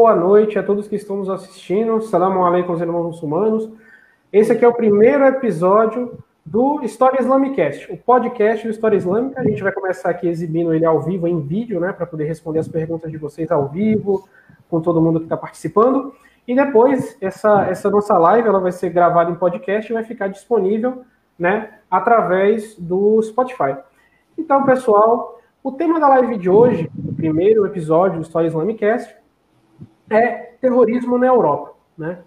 boa noite a todos que estão nos assistindo. Salam alaikum, os irmãos muçulmanos. Esse aqui é o primeiro episódio do História Islamicast, o podcast do História Islâmica. A gente vai começar aqui exibindo ele ao vivo, em vídeo, né, para poder responder as perguntas de vocês ao vivo, com todo mundo que está participando. E depois, essa, essa nossa live ela vai ser gravada em podcast e vai ficar disponível né, através do Spotify. Então, pessoal, o tema da live de hoje, o primeiro episódio do História Islamicast, é terrorismo na Europa. Né?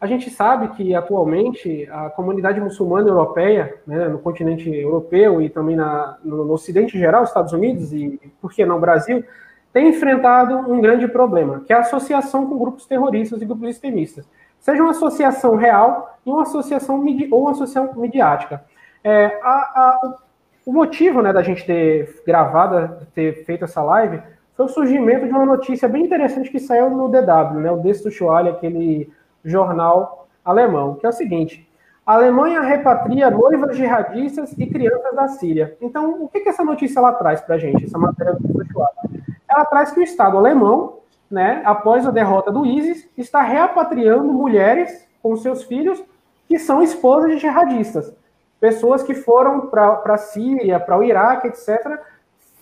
A gente sabe que atualmente a comunidade muçulmana europeia, né, no continente europeu e também na, no, no Ocidente geral, Estados Unidos e, por que não, Brasil, tem enfrentado um grande problema, que é a associação com grupos terroristas e grupos extremistas. Seja uma associação real e uma associação ou uma associação midiática. É, a, a, o motivo né, da gente ter gravado, ter feito essa live, foi o surgimento de uma notícia bem interessante que saiu no DW, né, o Destuchuale, aquele jornal alemão, que é o seguinte: a Alemanha repatria noivas jihadistas e crianças da Síria. Então, o que, que essa notícia ela traz para a gente, essa matéria do Destuchuale? Ela traz que o Estado alemão, né, após a derrota do ISIS, está repatriando mulheres com seus filhos que são esposas de jihadistas pessoas que foram para a Síria, para o Iraque, etc.,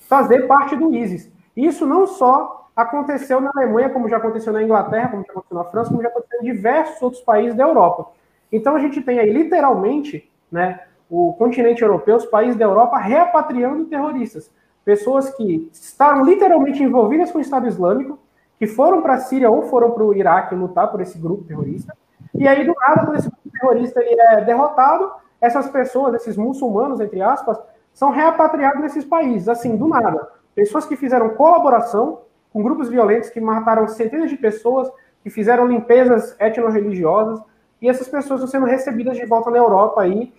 fazer parte do ISIS. Isso não só aconteceu na Alemanha, como já aconteceu na Inglaterra, como já aconteceu na França, como já aconteceu em diversos outros países da Europa. Então a gente tem aí literalmente, né, o continente europeu, os países da Europa repatriando terroristas, pessoas que estavam literalmente envolvidas com o Estado Islâmico, que foram para a Síria ou foram para o Iraque lutar por esse grupo terrorista, e aí do nada quando esse grupo terrorista ele é derrotado, essas pessoas, esses muçulmanos, entre aspas, são repatriados nesses países, assim, do nada. Pessoas que fizeram colaboração com grupos violentos que mataram centenas de pessoas, que fizeram limpezas etno-religiosas, e essas pessoas estão sendo recebidas de volta na Europa aí,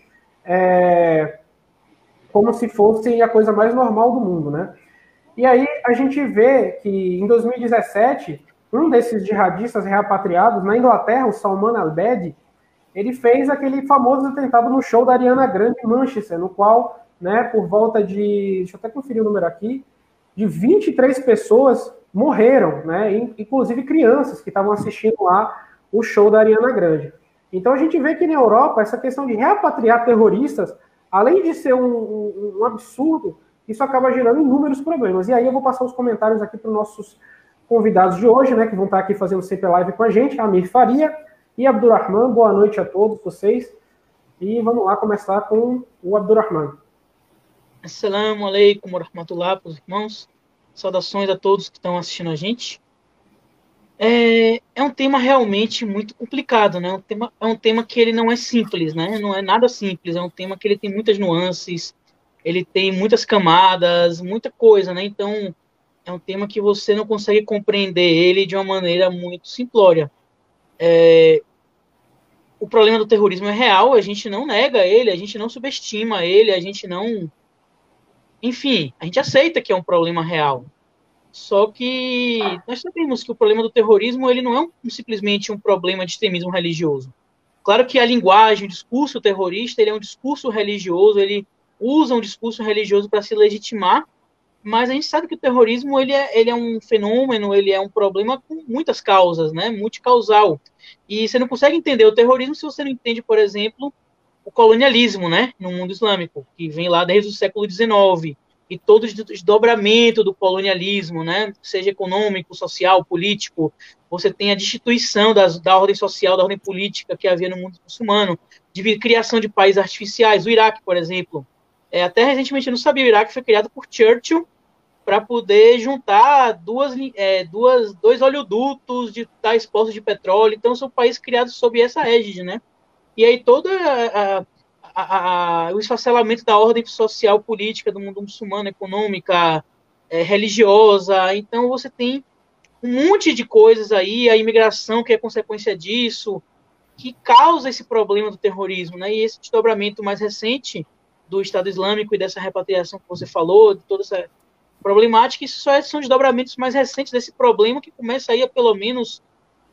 é, como se fosse a coisa mais normal do mundo, né? E aí a gente vê que em 2017, um desses jihadistas repatriados na Inglaterra, o Salman al-Bedi, ele fez aquele famoso atentado no show da Ariana Grande em Manchester, no qual, né, por volta de, deixa eu até conferir o número aqui, de 23 pessoas morreram, né, inclusive crianças que estavam assistindo lá o show da Ariana Grande. Então a gente vê que na Europa essa questão de repatriar terroristas, além de ser um, um, um absurdo, isso acaba gerando inúmeros problemas. E aí eu vou passar os comentários aqui para os nossos convidados de hoje, né, que vão estar aqui fazendo sempre live com a gente, Amir Faria, e Abdurrahman. Boa noite a todos vocês. E vamos lá começar com o Abdurrahman. Assalamu alaikum wa rahmatullah para os irmãos. Saudações a todos que estão assistindo a gente. É, é, um tema realmente muito complicado, né? Um tema, é um tema que ele não é simples, né? Não é nada simples, é um tema que ele tem muitas nuances, ele tem muitas camadas, muita coisa, né? Então, é um tema que você não consegue compreender ele de uma maneira muito simplória. É, o problema do terrorismo é real, a gente não nega ele, a gente não subestima ele, a gente não. Enfim, a gente aceita que é um problema real. Só que nós sabemos que o problema do terrorismo ele não é um, simplesmente um problema de extremismo religioso. Claro que a linguagem, o discurso terrorista, ele é um discurso religioso, ele usa um discurso religioso para se legitimar mas a gente sabe que o terrorismo ele é, ele é um fenômeno, ele é um problema com muitas causas, né, multicausal. E você não consegue entender o terrorismo se você não entende, por exemplo, o colonialismo, né, no mundo islâmico, que vem lá desde o século XIX, e todo o desdobramento do colonialismo, né, seja econômico, social, político, você tem a destituição das, da ordem social, da ordem política que havia no mundo muçulmano, de criação de países artificiais, o Iraque, por exemplo, é, até recentemente eu não sabia, o Iraque foi criado por Churchill, para poder juntar duas, é, duas, dois oleodutos de tais poços de petróleo. Então, são países criados sob essa égide, né? E aí todo a, a, a, o esfacelamento da ordem social política do mundo muçulmano, econômica, é, religiosa. Então, você tem um monte de coisas aí, a imigração que é consequência disso, que causa esse problema do terrorismo, né? E esse desdobramento mais recente do Estado Islâmico e dessa repatriação que você falou, de toda essa problemática, isso só é, são desdobramentos mais recentes desse problema que começa aí há pelo menos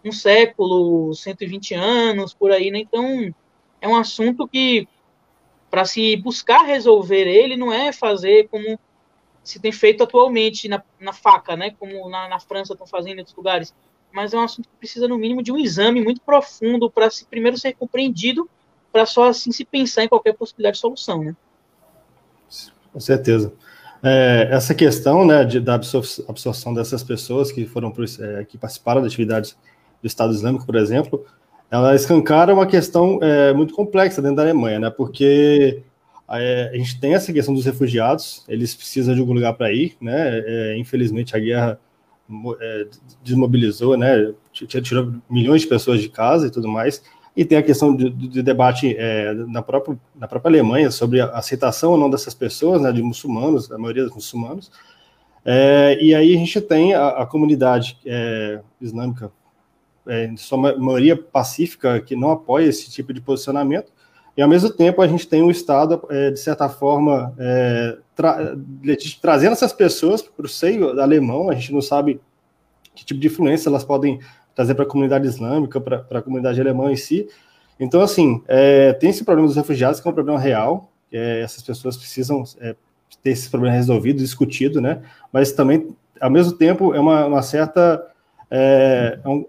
um século, 120 anos, por aí, né? Então, é um assunto que, para se buscar resolver ele, não é fazer como se tem feito atualmente na, na faca, né? Como na, na França estão fazendo em outros lugares. mas é um assunto que precisa, no mínimo, de um exame muito profundo para se primeiro ser compreendido, para só assim se pensar em qualquer possibilidade de solução, né? Com certeza. É, essa questão né, de, da absorção dessas pessoas que foram é, que participaram das atividades do Estado Islâmico, por exemplo, ela escancara uma questão é, muito complexa dentro da Alemanha, né? Porque é, a gente tem essa questão dos refugiados, eles precisam de algum lugar para ir, né? É, infelizmente a guerra é, desmobilizou, né? Tirou milhões de pessoas de casa e tudo mais. E tem a questão de, de debate é, na, própria, na própria Alemanha sobre a aceitação ou não dessas pessoas, né, de muçulmanos, a maioria dos muçulmanos. E aí a gente tem a, a comunidade islâmica, é, de sua maioria pacífica, que não apoia esse tipo de posicionamento, e ao mesmo tempo a gente tem o Estado, é, de certa forma, é, tra trazendo essas pessoas para o seio alemão, a gente não sabe que tipo de influência elas podem trazer para a comunidade islâmica, para a comunidade alemã em si. Então, assim, é, tem esse problema dos refugiados, que é um problema real, é, essas pessoas precisam é, ter esse problema resolvido, discutido, né? Mas também, ao mesmo tempo, é uma, uma certa. É, é um,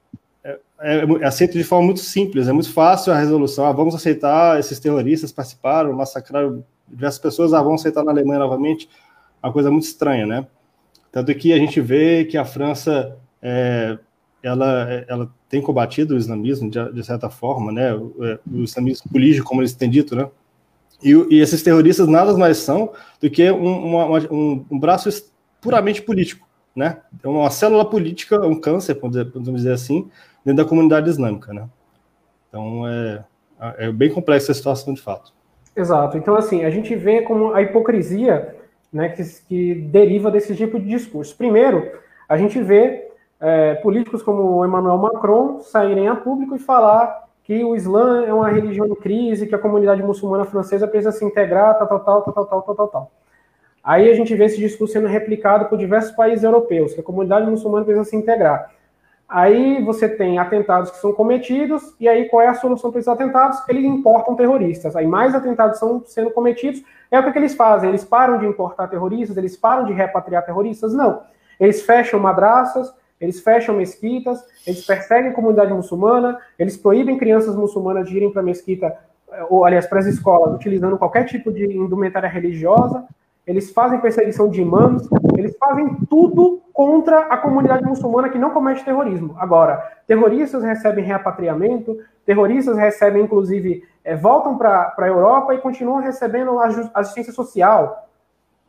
é, é, aceito de forma muito simples, é muito fácil a resolução. Ah, vamos aceitar esses terroristas participaram, massacraram diversas pessoas, ah, vamos aceitar na Alemanha novamente. Uma coisa muito estranha, né? Tanto que a gente vê que a França é, ela, ela tem combatido o islamismo de, de certa forma, né? O, é, o, islamismo político, como eles têm dito, né? E, e esses terroristas nada mais são do que um, uma, um, um braço puramente político, né? É uma célula política, um câncer, podemos dizer assim, dentro da comunidade islâmica, né? Então é, é bem complexa a situação de fato. Exato. Então assim a gente vê como a hipocrisia, né, que, que deriva desse tipo de discurso. Primeiro, a gente vê é, políticos como Emmanuel Macron saírem a público e falar que o Islã é uma religião em crise, que a comunidade muçulmana francesa precisa se integrar, tal, tal, tal, tal, tal, tal, tal, tal. Aí a gente vê esse discurso sendo replicado por diversos países europeus, que a comunidade muçulmana precisa se integrar. Aí você tem atentados que são cometidos, e aí qual é a solução para esses atentados? Eles importam terroristas. Aí mais atentados são sendo cometidos, é o que, que eles fazem? Eles param de importar terroristas, eles param de repatriar terroristas? Não. Eles fecham madraças, eles fecham mesquitas, eles perseguem comunidade muçulmana, eles proíbem crianças muçulmanas de irem para a mesquita, eh, ou aliás, para as escolas, utilizando qualquer tipo de indumentária religiosa, eles fazem perseguição de imãs, eles fazem tudo contra a comunidade muçulmana que não comete terrorismo. Agora, terroristas recebem repatriamento, terroristas recebem, inclusive, é, voltam para a Europa e continuam recebendo assistência social.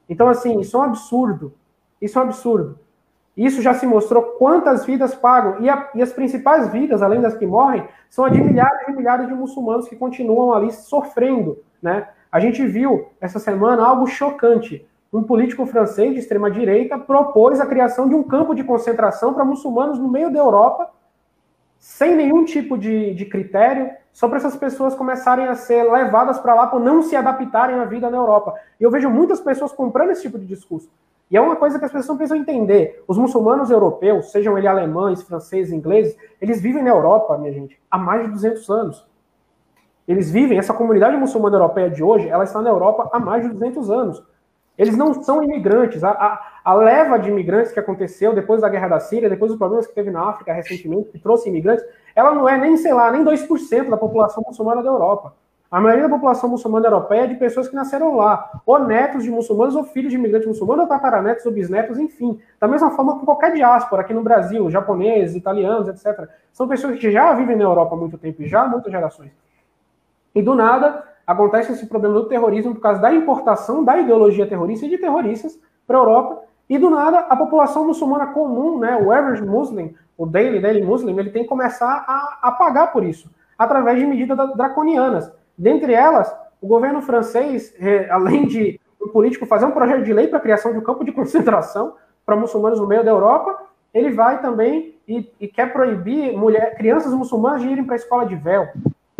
Então, assim, isso é um absurdo. Isso é um absurdo. Isso já se mostrou quantas vidas pagam. E, a, e, as principais vidas, além das que morrem, são a de milhares e milhares de muçulmanos que continuam ali sofrendo. Né? A gente viu essa semana algo chocante. Um político francês de extrema-direita propôs a criação de um campo de concentração para muçulmanos no meio da Europa, sem nenhum tipo de, de critério, só para essas pessoas começarem a ser levadas para lá por não se adaptarem à vida na Europa. E eu vejo muitas pessoas comprando esse tipo de discurso. E é uma coisa que as pessoas precisam entender. Os muçulmanos europeus, sejam eles alemães, franceses, ingleses, eles vivem na Europa, minha gente, há mais de 200 anos. Eles vivem, essa comunidade muçulmana europeia de hoje, ela está na Europa há mais de 200 anos. Eles não são imigrantes. A, a, a, leva de imigrantes que aconteceu depois da guerra da Síria, depois dos problemas que teve na África recentemente, que trouxe imigrantes, ela não é nem, sei lá, nem 2% da população muçulmana da Europa. A maioria da população muçulmana europeia é de pessoas que nasceram lá, ou netos de muçulmanos, ou filhos de imigrantes muçulmanos, ou tataranetos, ou bisnetos, enfim. Da mesma forma que qualquer diáspora aqui no Brasil, japoneses, italianos, etc. São pessoas que já vivem na Europa há muito tempo, já há muitas gerações. E do nada, acontece esse problema do terrorismo por causa da importação da ideologia terrorista e de terroristas para a Europa. E do nada, a população muçulmana comum, né, o average muslim, o daily, daily muslim, ele tem que começar a, a pagar por isso, através de medidas draconianas. Dentre elas, o governo francês, além de um político fazer um projeto de lei para a criação de um campo de concentração para muçulmanos no meio da Europa, ele vai também e, e quer proibir mulher, crianças muçulmanas de irem para a escola de véu,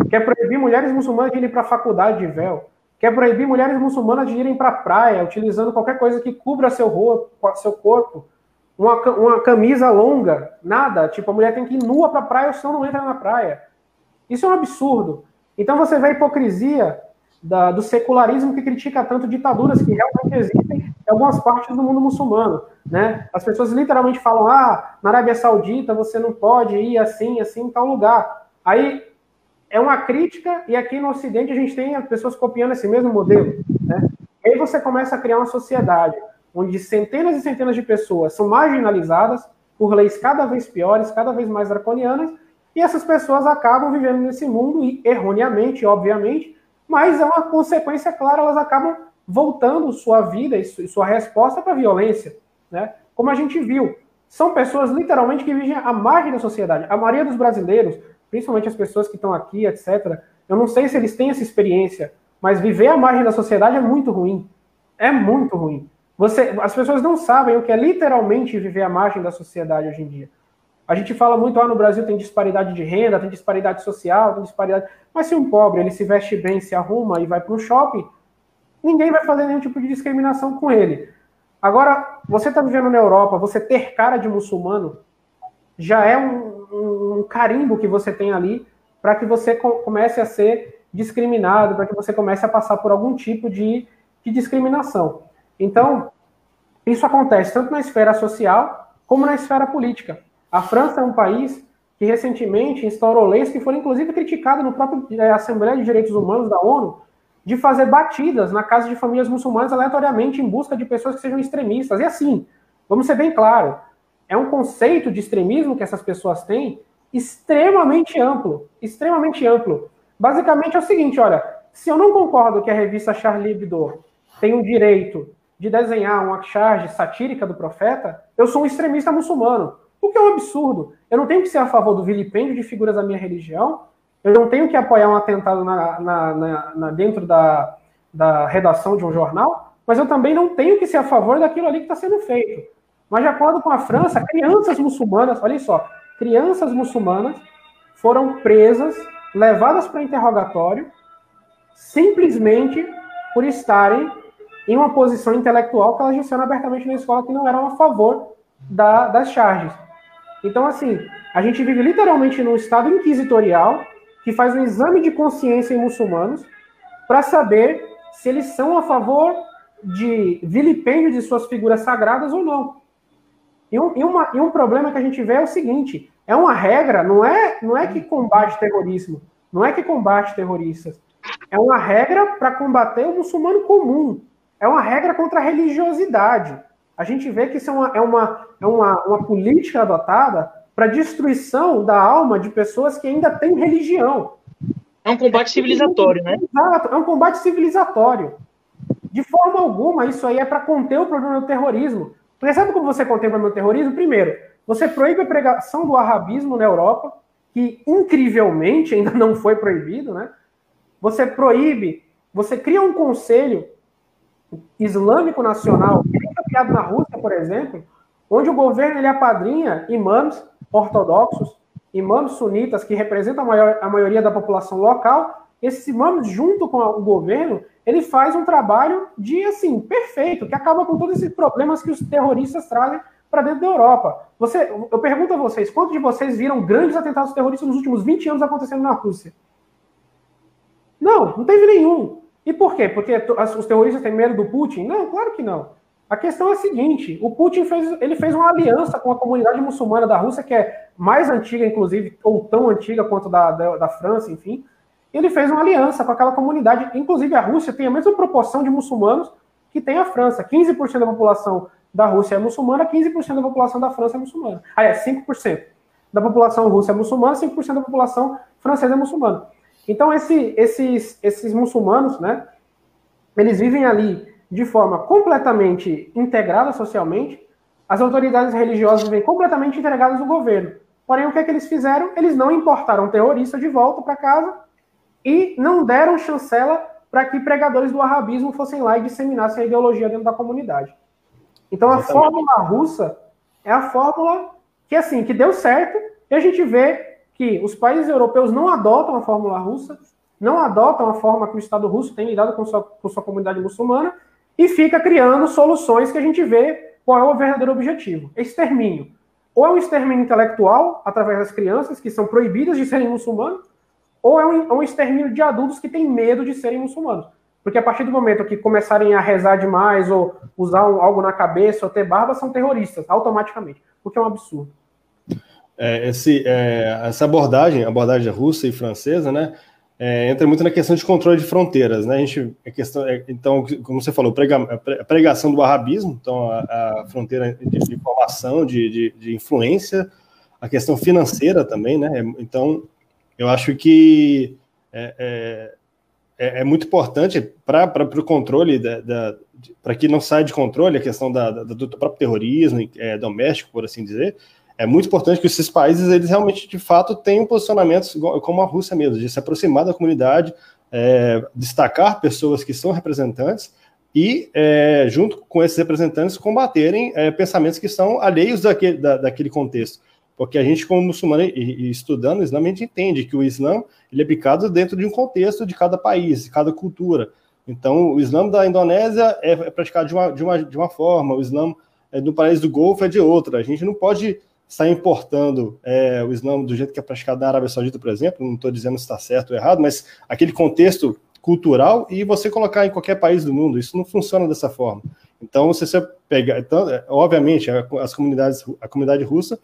quer proibir mulheres muçulmanas de irem para a faculdade de véu, quer proibir mulheres muçulmanas de irem para a praia, utilizando qualquer coisa que cubra seu, seu corpo, uma, uma camisa longa, nada, tipo, a mulher tem que ir nua para a praia, ou senão não entra na praia. Isso é um absurdo. Então você vê a hipocrisia da, do secularismo que critica tanto ditaduras que realmente existem em algumas partes do mundo muçulmano. Né? As pessoas literalmente falam: ah, na Arábia Saudita você não pode ir assim, assim, em tal lugar. Aí é uma crítica, e aqui no Ocidente a gente tem pessoas copiando esse mesmo modelo. Né? Aí você começa a criar uma sociedade onde centenas e centenas de pessoas são marginalizadas por leis cada vez piores, cada vez mais draconianas, e essas pessoas acabam vivendo nesse mundo, e erroneamente, obviamente, mas é uma consequência clara, elas acabam voltando sua vida e sua resposta para a violência, né? Como a gente viu, são pessoas literalmente que vivem à margem da sociedade. A maioria dos brasileiros, principalmente as pessoas que estão aqui, etc., eu não sei se eles têm essa experiência, mas viver à margem da sociedade é muito ruim. É muito ruim. Você, as pessoas não sabem o que é literalmente viver à margem da sociedade hoje em dia. A gente fala muito, ah, no Brasil tem disparidade de renda, tem disparidade social, tem disparidade. Mas se um pobre ele se veste bem, se arruma e vai para um shopping, ninguém vai fazer nenhum tipo de discriminação com ele. Agora, você está vivendo na Europa, você ter cara de muçulmano já é um, um, carimbo que você tem ali para que você comece a ser discriminado, para que você comece a passar por algum tipo de, de discriminação. Então, isso acontece tanto na esfera social como na esfera política. A França é um país que recentemente instaurou leis que foram inclusive criticadas no próprio é, Assembleia de Direitos Humanos da ONU, de fazer batidas na casa de famílias muçulmanas aleatoriamente em busca de pessoas que sejam extremistas. E assim, vamos ser bem claro, é um conceito de extremismo que essas pessoas têm extremamente amplo, extremamente amplo. Basicamente é o seguinte, olha, se eu não concordo que a revista Charlie Hebdo tem o direito de desenhar uma charge satírica do profeta, eu sou um extremista muçulmano. O que é um absurdo. Eu não tenho que ser a favor do vilipêndio de figuras da minha religião, eu não tenho que apoiar um atentado na, na, na, na, dentro da, da redação de um jornal, mas eu também não tenho que ser a favor daquilo ali que está sendo feito. Mas, de acordo com a França, crianças muçulmanas, olha só, crianças muçulmanas foram presas, levadas para interrogatório, simplesmente por estarem em uma posição intelectual que elas disseram abertamente na escola que não eram a favor da, das charges. Então, assim, a gente vive literalmente num estado inquisitorial que faz um exame de consciência em muçulmanos para saber se eles são a favor de vilipêndio de suas figuras sagradas ou não. E um, e, uma, e um problema que a gente vê é o seguinte: é uma regra, não é, não é que combate terrorismo, não é que combate terroristas. É uma regra para combater o muçulmano comum. É uma regra contra a religiosidade a gente vê que isso é uma, é uma, é uma, uma política adotada para destruição da alma de pessoas que ainda têm religião. É um combate civilizatório, né? Exato, é um combate civilizatório. De forma alguma, isso aí é para conter o problema do terrorismo. Porque sabe como você problema do terrorismo? Primeiro, você proíbe a pregação do arabismo na Europa, que incrivelmente ainda não foi proibido, né? Você proíbe, você cria um conselho islâmico nacional criado na Rússia, por exemplo, onde o governo ele apadrinha imãs ortodoxos, imãs sunitas, que representam a, maior, a maioria da população local, esses imãs, junto com o governo, ele faz um trabalho de, assim, perfeito, que acaba com todos esses problemas que os terroristas trazem para dentro da Europa. Você, eu pergunto a vocês, quantos de vocês viram grandes atentados terroristas nos últimos 20 anos acontecendo na Rússia? Não, não teve nenhum. E por quê? Porque os terroristas têm medo do Putin? Não, claro que não. A questão é a seguinte: o Putin fez, ele fez uma aliança com a comunidade muçulmana da Rússia, que é mais antiga, inclusive, ou tão antiga quanto da, da, da França, enfim. Ele fez uma aliança com aquela comunidade. Inclusive, a Rússia tem a mesma proporção de muçulmanos que tem a França. 15% da população da Rússia é muçulmana, 15% da população da França é muçulmana. Ah, é 5% da população russa é muçulmana, 5% da população francesa é muçulmana. Então, esse, esses, esses muçulmanos, né, eles vivem ali de forma completamente integrada socialmente, as autoridades religiosas vêm completamente entregadas ao governo. Porém, o que, é que eles fizeram? Eles não importaram terrorista de volta para casa e não deram chancela para que pregadores do arabismo fossem lá e disseminassem a ideologia dentro da comunidade. Então, a fórmula russa é a fórmula que, assim, que deu certo, e a gente vê que os países europeus não adotam a fórmula russa, não adotam a forma que o Estado russo tem lidado com sua, com sua comunidade muçulmana, e fica criando soluções que a gente vê qual é o verdadeiro objetivo: extermínio. Ou é um extermínio intelectual, através das crianças, que são proibidas de serem muçulmanos, ou é um, é um extermínio de adultos que têm medo de serem muçulmanos. Porque a partir do momento que começarem a rezar demais, ou usar um, algo na cabeça, ou ter barba, são terroristas, automaticamente. O que é um absurdo. É, esse, é, essa abordagem, abordagem russa e francesa, né, é, entra muito na questão de controle de fronteiras, né? A gente, a questão, é, então, como você falou, prega, a pregação do arabismo, então a, a fronteira de, informação, de, de, de, influência, a questão financeira também, né? Então, eu acho que é, é, é, é muito importante para o controle da, da para que não saia de controle a questão da, da do próprio terrorismo é, doméstico, por assim dizer, é muito importante que esses países, eles realmente, de fato, tenham posicionamentos como a Rússia mesmo, de se aproximar da comunidade, é, destacar pessoas que são representantes e, é, junto com esses representantes, combaterem é, pensamentos que são alheios daquele, da, daquele contexto. Porque a gente, como muçulmano e, estudando o Islã, a gente entende que o Islã ele é aplicado dentro de um contexto de cada país, de cada cultura. Então, o Islã da Indonésia é, é praticado de uma, de uma, de uma forma, o Islã é, do país do Golfo é de outra. A gente não pode está importando é, o Islã do jeito que é praticado na Arábia Saudita, por exemplo, não estou dizendo se está certo ou errado, mas aquele contexto cultural e você colocar em qualquer país do mundo, isso não funciona dessa forma. Então, se você pegar, então, é, obviamente, as comunidades, a comunidade russa,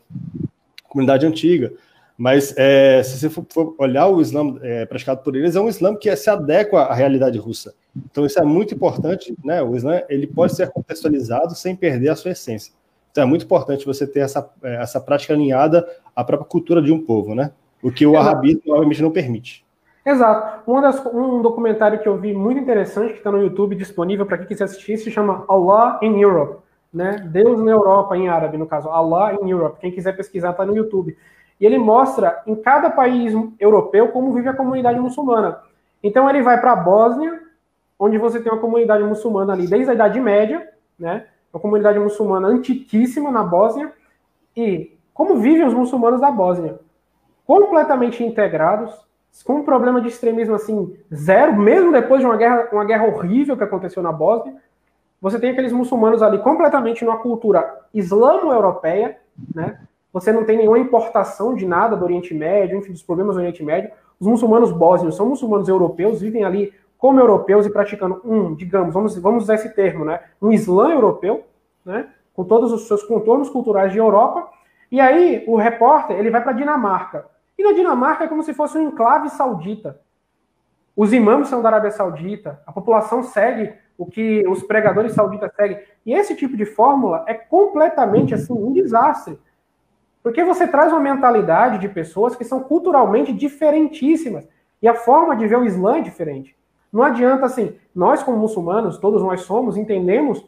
comunidade antiga, mas é, se você for olhar o Islã é, praticado por eles, é um Islã que se adequa à realidade russa. Então, isso é muito importante, né? O Islã ele pode ser contextualizado sem perder a sua essência. Então é muito importante você ter essa, é, essa prática alinhada à própria cultura de um povo, né? O que o arabismo, obviamente, não permite. Exato. Um, das, um documentário que eu vi muito interessante, que está no YouTube, disponível para quem quiser assistir, se chama Allah in Europe. Né? Deus na Europa, em árabe, no caso. Allah in Europe. Quem quiser pesquisar, está no YouTube. E ele mostra em cada país europeu como vive a comunidade muçulmana. Então ele vai para a Bósnia, onde você tem uma comunidade muçulmana ali desde a Idade Média, né? uma comunidade muçulmana antiquíssima na Bósnia. E como vivem os muçulmanos da Bósnia? Completamente integrados, com um problema de extremismo assim, zero, mesmo depois de uma guerra, uma guerra horrível que aconteceu na Bósnia. Você tem aqueles muçulmanos ali completamente numa cultura islamo-europeia, né? Você não tem nenhuma importação de nada do Oriente Médio, enfim, dos problemas do Oriente Médio. Os muçulmanos bósnios são muçulmanos europeus, vivem ali como europeus e praticando um, digamos, vamos, vamos usar esse termo, né, um Islã europeu, né, com todos os seus contornos culturais de Europa. E aí o repórter ele vai para a Dinamarca. E na Dinamarca é como se fosse um enclave saudita. Os imãs são da Arábia Saudita, a população segue o que os pregadores sauditas seguem. E esse tipo de fórmula é completamente assim um desastre. Porque você traz uma mentalidade de pessoas que são culturalmente diferentíssimas. E a forma de ver o Islã é diferente. Não adianta assim, nós como muçulmanos, todos nós somos, entendemos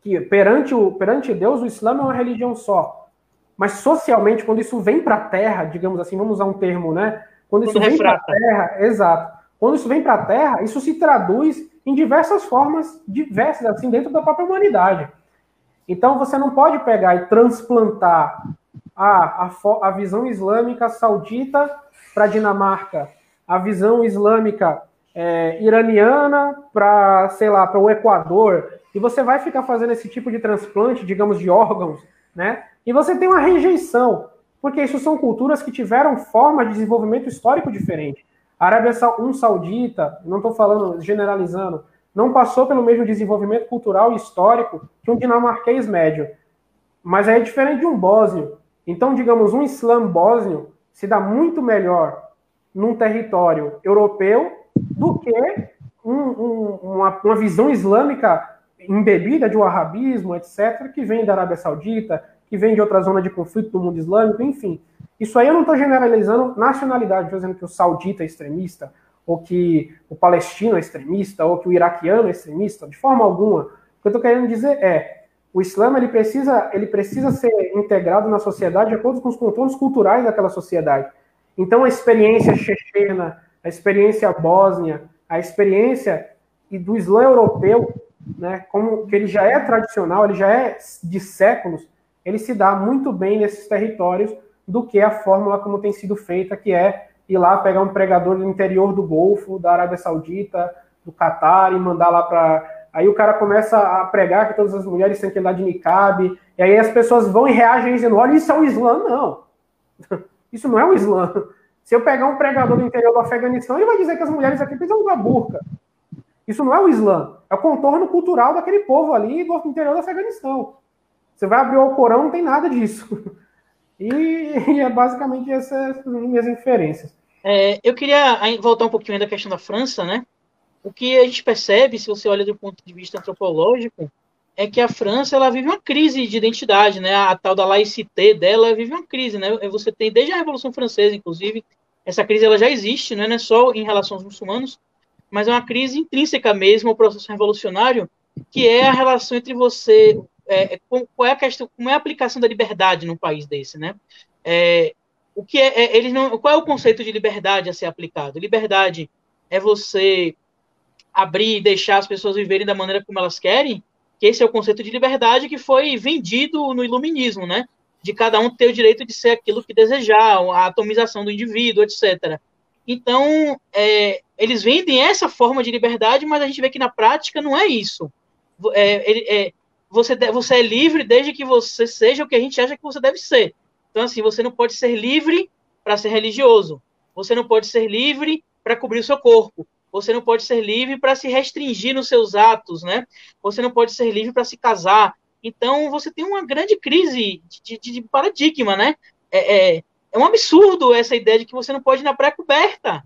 que perante, o, perante Deus o Islã é uma religião só. Mas socialmente, quando isso vem para a terra, digamos assim, vamos usar um termo, né? Quando isso quando vem para a terra, exato. Quando isso vem para a terra, isso se traduz em diversas formas, diversas, assim, dentro da própria humanidade. Então você não pode pegar e transplantar a, a, a visão islâmica saudita para a Dinamarca, a visão islâmica é, iraniana para, sei lá, para o Equador, e você vai ficar fazendo esse tipo de transplante, digamos, de órgãos, né? E você tem uma rejeição, porque isso são culturas que tiveram forma de desenvolvimento histórico diferente. Arábia um Saudita, não estou falando generalizando, não passou pelo mesmo desenvolvimento cultural e histórico que um dinamarquês médio. Mas é diferente de um bósnio. Então, digamos, um islã bósnio se dá muito melhor num território europeu do que um, um, uma, uma, visão islâmica embebida de wahhabismo, etc., que vem da Arábia Saudita, que vem de outra zona de conflito do mundo islâmico, enfim. Isso aí eu não estou generalizando nacionalidade, dizendo que o saudita é extremista, ou que o palestino é extremista, ou que o iraquiano é extremista, de forma alguma. O que eu estou querendo dizer é, o Islã ele precisa, ele precisa ser integrado na sociedade de acordo com os contornos culturais daquela sociedade. Então a experiência chechena, a experiência bósnia, a experiência do Islã europeu, né, como que ele já é tradicional, ele já é de séculos, ele se dá muito bem nesses territórios do que a fórmula como tem sido feita, que é ir lá pegar um pregador do interior do Golfo, da Arábia Saudita, do Catar e mandar lá para Aí o cara começa a pregar que todas as mulheres têm que andar de niqab, e aí as pessoas vão e reagem dizendo: olha, isso é o Islã. Não. Isso não é o Islã. Se eu pegar um pregador do interior do Afeganistão, ele vai dizer que as mulheres aqui precisam usar burca. Isso não é o Islã, é o contorno cultural daquele povo ali do interior do Afeganistão. Você vai abrir o Corão, não tem nada disso. E, e é basicamente essas minhas inferências. É, eu queria voltar um pouquinho da questão da França, né? O que a gente percebe, se você olha do ponto de vista antropológico, é que a França ela vive uma crise de identidade, né? A tal da laicité dela vive uma crise, né? Você tem desde a Revolução Francesa, inclusive, essa crise ela já existe, né? não é só em relação aos muçulmanos, mas é uma crise intrínseca mesmo ao processo revolucionário, que é a relação entre você, é, é qual é a questão, como é a aplicação da liberdade num país desse, né? É, o que é, é, eles não, qual é o conceito de liberdade a ser aplicado? Liberdade é você abrir e deixar as pessoas viverem da maneira como elas querem, que esse é o conceito de liberdade que foi vendido no iluminismo, né? De cada um ter o direito de ser aquilo que desejar, a atomização do indivíduo, etc. Então, é, eles vendem essa forma de liberdade, mas a gente vê que na prática não é isso. É, é, você, você é livre desde que você seja o que a gente acha que você deve ser. Então, assim, você não pode ser livre para ser religioso. Você não pode ser livre para cobrir o seu corpo. Você não pode ser livre para se restringir nos seus atos, né? Você não pode ser livre para se casar. Então, você tem uma grande crise de, de, de paradigma, né? É, é, é, um absurdo essa ideia de que você não pode ir na pré-coberta.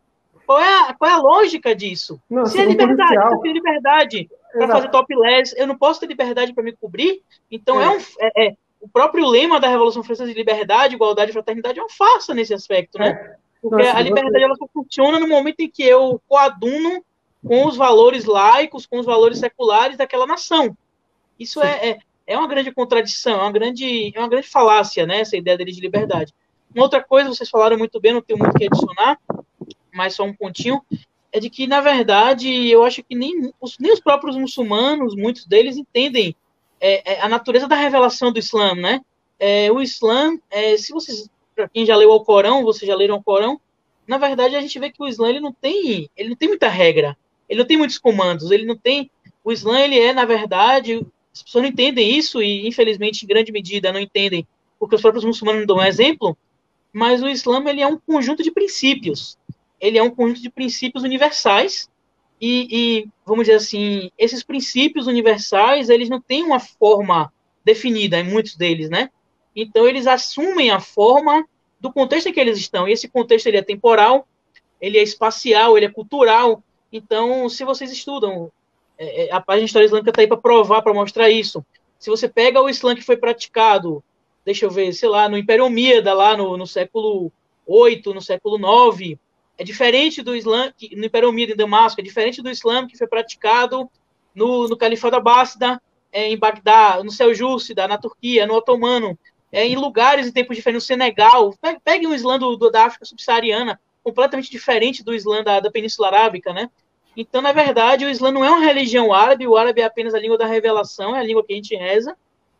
Qual, é a, qual é a lógica disso? Não, se é liberdade, se eu tenho liberdade para fazer topless, eu não posso ter liberdade para me cobrir? Então, é, é um, é, é o próprio lema da Revolução Francesa de liberdade, igualdade e fraternidade é uma farsa nesse aspecto, né? É. Porque Nossa, a liberdade ela só funciona no momento em que eu coaduno com os valores laicos, com os valores seculares daquela nação. Isso é, é, é, uma grande contradição, é uma grande, é uma grande falácia, né? Essa ideia dele de liberdade. Uma outra coisa, vocês falaram muito bem, não tenho muito o que adicionar, mas só um pontinho, é de que, na verdade, eu acho que nem os, nem os próprios muçulmanos, muitos deles, entendem é, é, a natureza da revelação do Islã, né? É, o Islã, é, se vocês, para quem já leu o Corão, vocês já leram o Corão, na verdade a gente vê que o Islã ele não tem, ele não tem muita regra, ele não tem muitos comandos, ele não tem, o Islã ele é na verdade, as pessoas não entendem isso e infelizmente em grande medida não entendem, porque os próprios muçulmanos não dão um exemplo, mas o Islã ele é um conjunto de princípios, ele é um conjunto de princípios universais e, e, vamos dizer assim, esses princípios universais, eles não têm uma forma definida em muitos deles, né? Então, eles assumem a forma do contexto em que eles estão. E esse contexto ele é temporal, ele é espacial, ele é cultural. Então, se vocês estudam, é, é a página História Islâmica está aí para provar, para mostrar isso. Se você pega o Islã que foi praticado, deixa eu ver, sei lá, no Império Omíada, lá no, no século 8, no século 9, é diferente do Islã, que, no Império Omíada em Damasco, é diferente do Islã que foi praticado no, no Califado Abássida, é, em Bagdá, no Seljúcida, na Turquia, no Otomano, é, em lugares em tempos diferentes, no Senegal. Pegue, um Islã do, do, da África subsaariana, completamente diferente do Islã da, da Península Arábica, né? Então, na verdade, o Islã não é uma religião árabe, o árabe é apenas a língua da revelação, é a língua que a gente reza,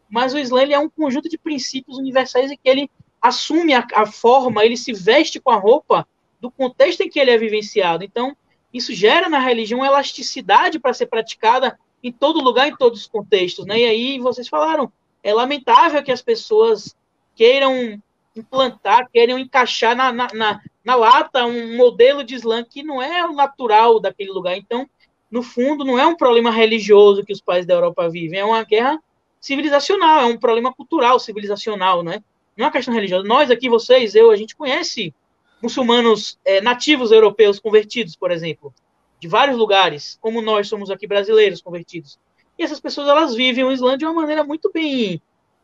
mas o Islã ele é um conjunto de princípios universais em que ele assume a, a forma, ele se veste com a roupa do contexto em que ele é vivenciado. Então, isso gera na religião elasticidade para ser praticada em todo lugar, em todos os contextos. Né? E aí, vocês falaram, é lamentável que as pessoas queiram implantar, queiram encaixar na, na, na, na lata um modelo de Islã que não é o natural daquele lugar. Então, no fundo, não é um problema religioso que os países da Europa vivem, é uma guerra civilizacional, é um problema cultural, civilizacional, né? Não é uma questão religiosa. Nós aqui, vocês, eu, a gente conhece muçulmanos é, nativos europeus convertidos, por exemplo, de vários lugares, como nós somos aqui brasileiros convertidos. E essas pessoas elas vivem o Islã de uma maneira muito bem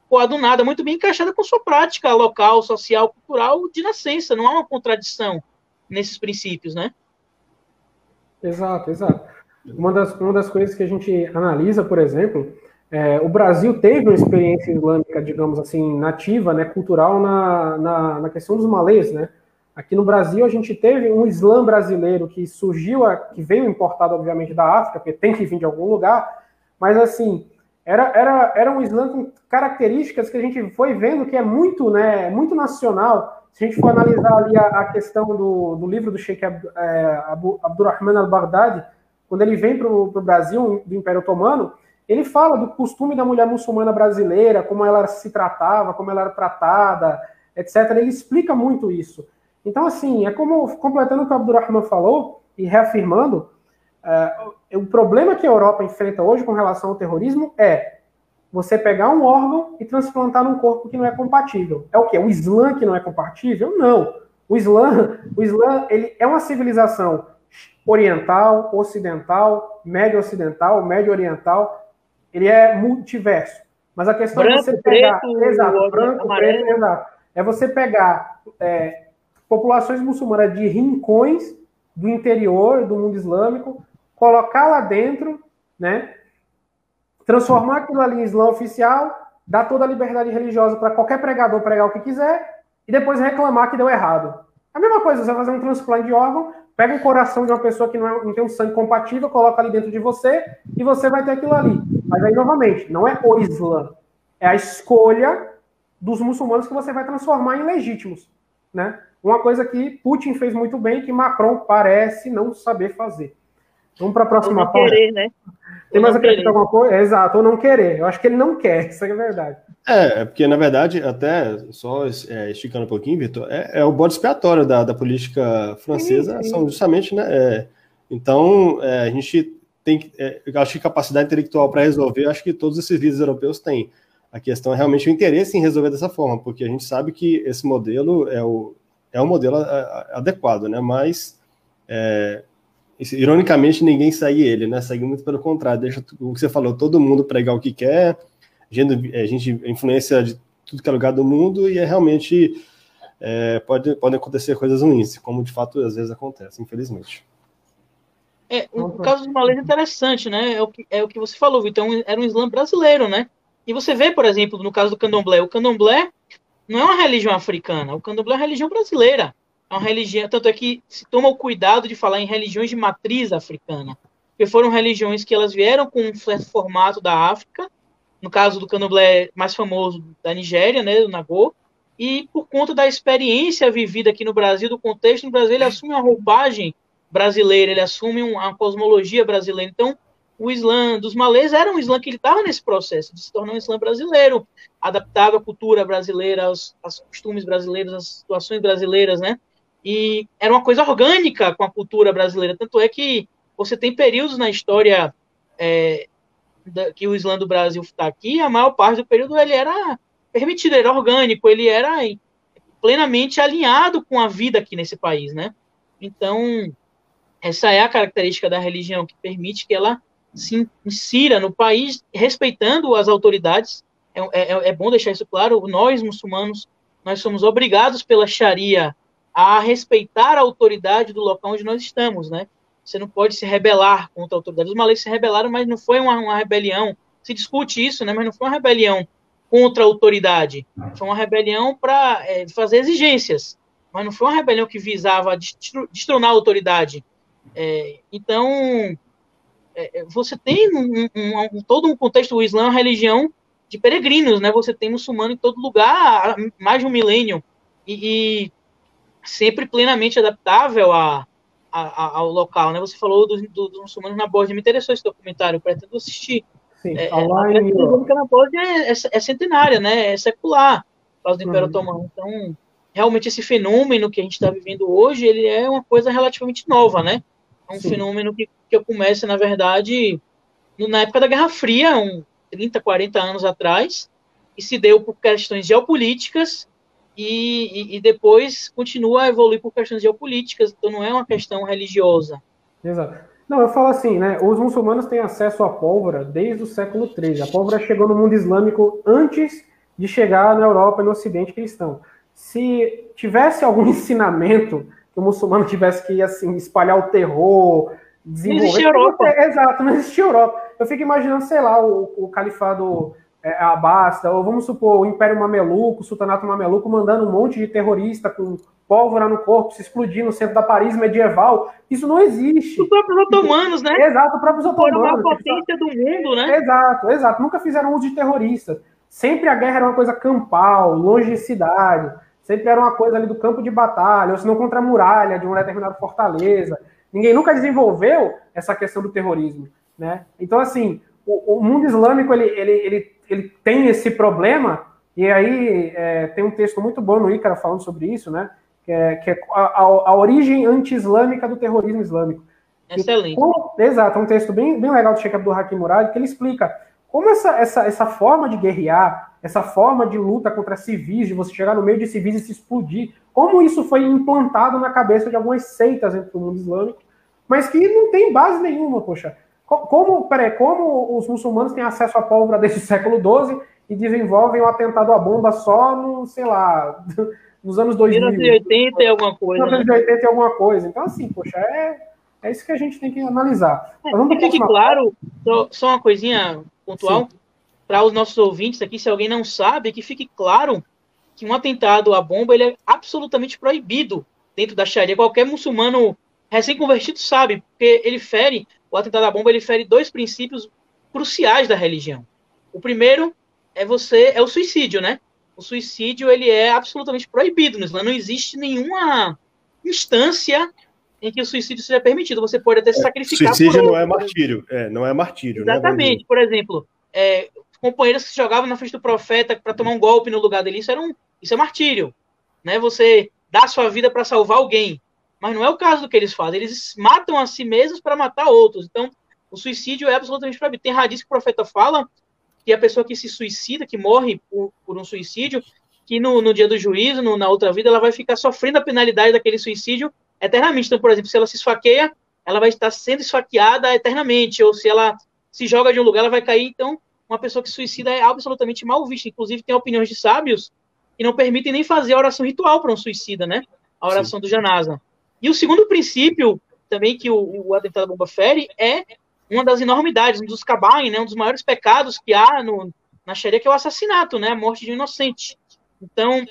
coadunada, muito bem encaixada com sua prática local, social, cultural de nascença. Não há uma contradição nesses princípios, né? Exato, exato. Uma das, uma das coisas que a gente analisa, por exemplo, é, o Brasil teve uma experiência islâmica, digamos assim, nativa, né, cultural na, na, na questão dos malês, né? Aqui no Brasil, a gente teve um Islã brasileiro que surgiu, que veio importado, obviamente, da África, porque tem que vir de algum lugar, mas, assim, era, era, era um Islã com características que a gente foi vendo que é muito, né, muito nacional. Se a gente for analisar ali a, a questão do, do livro do Sheikh Ab, é, Abdurrahman al-Baghdadi, quando ele vem para o Brasil, do Império Otomano, ele fala do costume da mulher muçulmana brasileira, como ela se tratava, como ela era tratada, etc. Ele explica muito isso. Então, assim, é como, completando o que o Abdurrahman falou, e reafirmando, uh, o problema que a Europa enfrenta hoje com relação ao terrorismo é você pegar um órgão e transplantar num corpo que não é compatível. É o quê? O Islã que não é compatível? Não. O Islã, o Islã ele é uma civilização oriental, ocidental, médio ocidental, médio oriental. Ele é multiverso. Mas a questão branco, é você pegar. Preto, exato, branco, preto, exato. É você pegar é, populações muçulmanas de rincões do interior do mundo islâmico, colocar lá dentro, né? Transformar aquilo ali em Islã oficial, dar toda a liberdade religiosa para qualquer pregador pregar o que quiser e depois reclamar que deu errado. A mesma coisa, você vai fazer um transplante de órgão, pega o coração de uma pessoa que não, é, não tem um sangue compatível, coloca ali dentro de você e você vai ter aquilo ali. Mas aí, novamente, não é o Islã, é a escolha dos muçulmanos que você vai transformar em legítimos, né? Uma coisa que Putin fez muito bem, que Macron parece não saber fazer. Vamos para a próxima não querer, né? Tem mais acrescentar alguma coisa? Exato, ou não querer. Eu acho que ele não quer, isso é verdade. É, é porque, na verdade, até só é, esticando um pouquinho, Vitor, é, é, o bode expiatório da, da política francesa, sim, sim. são justamente, né? É, então, é, a gente tem é, eu acho que capacidade intelectual para resolver, acho que todos esses líderes europeus têm. A questão é realmente o interesse em resolver dessa forma, porque a gente sabe que esse modelo é o, é o modelo adequado, né? Mas, é, ironicamente, ninguém segue ele, né? Segue muito pelo contrário, deixa o que você falou, todo mundo pregar o que quer, a gente, a gente influência de tudo que é lugar do mundo e é realmente é, pode, podem acontecer coisas ruins, como de fato às vezes acontece, infelizmente. É, o, caso do Malês é interessante, né? É o, que, é o que você falou, então era um Islã brasileiro, né? E você vê, por exemplo, no caso do candomblé, o candomblé não é uma religião africana, o candomblé é uma religião brasileira. É uma religião, tanto é que se toma o cuidado de falar em religiões de matriz africana, porque foram religiões que elas vieram com um formato da África, no caso do candomblé mais famoso da Nigéria, né, do Nagô, e por conta da experiência vivida aqui no Brasil, do contexto no Brasil, ele assume uma roupagem brasileira, ele assume uma cosmologia brasileira. Então, o Islã dos malês era um Islã que ele estava nesse processo de se tornar um Islã brasileiro, adaptado à cultura brasileira, aos, aos, costumes brasileiros, às situações brasileiras, né? E era uma coisa orgânica com a cultura brasileira. Tanto é que você tem períodos na história é, da, que o Islã do Brasil está aqui, a maior parte do período ele era permitido, ele era orgânico, ele era plenamente alinhado com a vida aqui nesse país, né? Então, essa é a característica da religião que permite que ela se insira no país, respeitando as autoridades. É, é, é bom deixar isso claro. Nós, muçulmanos, nós somos obrigados pela Sharia a respeitar a autoridade do local onde nós estamos, né? Você não pode se rebelar contra a autoridade. Os malês se rebelaram, mas não foi uma, uma rebelião. Se discute isso, né? Mas não foi uma rebelião contra a autoridade. Foi uma rebelião para é, fazer exigências. Mas não foi uma rebelião que visava destronar a autoridade. É, então, é, é, você tem um, um, um, todo um contexto, o Islã é uma religião de peregrinos, né? Você tem muçulmano em todo lugar há mais de um milênio e, e sempre plenamente adaptável a, a, a, ao local, né? Você falou dos, dos muçulmanos na Bósnia, me interessou esse documentário, pretendo assistir. Sim, é, a Islâmica na Bósnia é, é, é, centenária, né? É secular, por causa do Império uhum. Otomano. Então, realmente esse fenômeno que a gente está vivendo hoje, ele é uma coisa relativamente nova, né? É um Sim. fenômeno que, que começa, na verdade, na época da Guerra Fria, um 30, 40 anos atrás, e se deu por questões geopolíticas e, e, e, depois continua a evoluir por questões geopolíticas, então não é uma questão religiosa. Exato. Não, eu falo assim, né? Os muçulmanos têm acesso à pólvora desde o século XIII. A pólvora chegou no mundo islâmico antes de chegar na Europa e no Ocidente cristão. Se tivesse algum ensinamento que o muçulmano tivesse que assim, espalhar o terror, desenvolver. Não existia Europa. Exato, não existia Europa. Eu fico imaginando, sei lá, o, o califado é, Abasta, ou vamos supor, o Império Mameluco, o Sultanato Mameluco, mandando um monte de terrorista com pólvora no corpo, se explodir no centro da Paris medieval. Isso não existe. Os próprios otomanos, né? Exato, os próprios otomanos. Foram uma potência do mundo, né? Exato, exato. Nunca fizeram uso de terroristas. Sempre a guerra era uma coisa campal, longe de cidade. Sempre era uma coisa ali do campo de batalha, ou se não contra a muralha de uma determinada fortaleza. Ninguém nunca desenvolveu essa questão do terrorismo, né? Então, assim, o, o mundo islâmico, ele, ele, ele, ele tem esse problema, e aí é, tem um texto muito bom no Ícaro falando sobre isso, né? que é, que é a, a, a, origem anti-islâmica do terrorismo islâmico. Excelente. Como, exato, é um texto bem, bem legal do Sheikh Abdul Hakim Murad, que ele explica como essa, essa, essa forma de guerrear, essa forma de luta contra civis, de você chegar no meio de civis e se explodir, como isso foi implantado na cabeça de algumas seitas dentro do mundo islâmico, mas que não tem base nenhuma, poxa. Como, peraí, como os muçulmanos têm acesso à pólvora desde o século XII e desenvolvem um atentado à bomba só no, sei lá, nos anos 2000. 1980 e alguma coisa. 1980 né? e alguma coisa. Então, assim, poxa, é, é isso que a gente tem que analisar. É, que fique claro, só, só, uma coisinha pontual, para os nossos ouvintes aqui, se alguém não sabe, que fique claro que um atentado à bomba ele é absolutamente proibido dentro da Sharia. Qualquer muçulmano recém-convertido sabe, porque ele fere, o atentado à bomba, ele fere dois princípios cruciais da religião. O primeiro é você, é o suicídio, né? o suicídio ele é absolutamente proibido no Islã. Não existe nenhuma instância em que o suicídio seja permitido. Você pode até se é, sacrificar. Suicídio não é martírio. É, não é martírio. Né, Exatamente. Né, por exemplo, é, companheiros que se jogavam na frente do profeta para tomar um golpe no lugar dele, isso, era um, isso é martírio. Né? Você dá sua vida para salvar alguém. Mas não é o caso do que eles fazem. Eles matam a si mesmos para matar outros. Então, o suicídio é absolutamente proibido. Tem radiz que o profeta fala que a pessoa que se suicida, que morre por, por um suicídio, que no, no dia do juízo, no, na outra vida, ela vai ficar sofrendo a penalidade daquele suicídio eternamente. Então, por exemplo, se ela se esfaqueia, ela vai estar sendo esfaqueada eternamente, ou se ela se joga de um lugar, ela vai cair. Então, uma pessoa que suicida é absolutamente mal vista. Inclusive, tem opiniões de sábios que não permitem nem fazer a oração ritual para um suicida, né? A oração Sim. do Janasa. E o segundo princípio, também, que o, o atentado bomba fere, é uma das enormidades, um dos cabain, né, um dos maiores pecados que há no, na Sharia, que é o assassinato, né, a morte de um inocente. Então,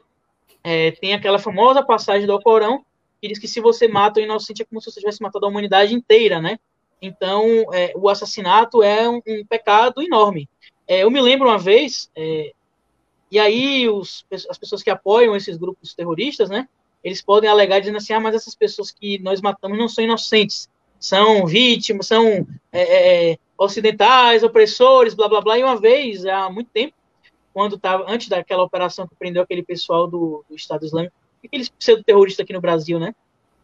é, tem aquela famosa passagem do Alcorão que diz que se você mata um inocente é como se você tivesse matado a humanidade inteira, né? Então, é, o assassinato é um, um pecado enorme. É, eu me lembro uma vez, é, e aí os, as pessoas que apoiam esses grupos terroristas, né, eles podem alegar dizendo assim, ah, mas essas pessoas que nós matamos não são inocentes são vítimas, são é, é, é, ocidentais, opressores, blá blá blá. E uma vez, há muito tempo, quando estava antes daquela operação que prendeu aquele pessoal do, do Estado Islâmico, aqueles pseudo-terroristas aqui no Brasil, né?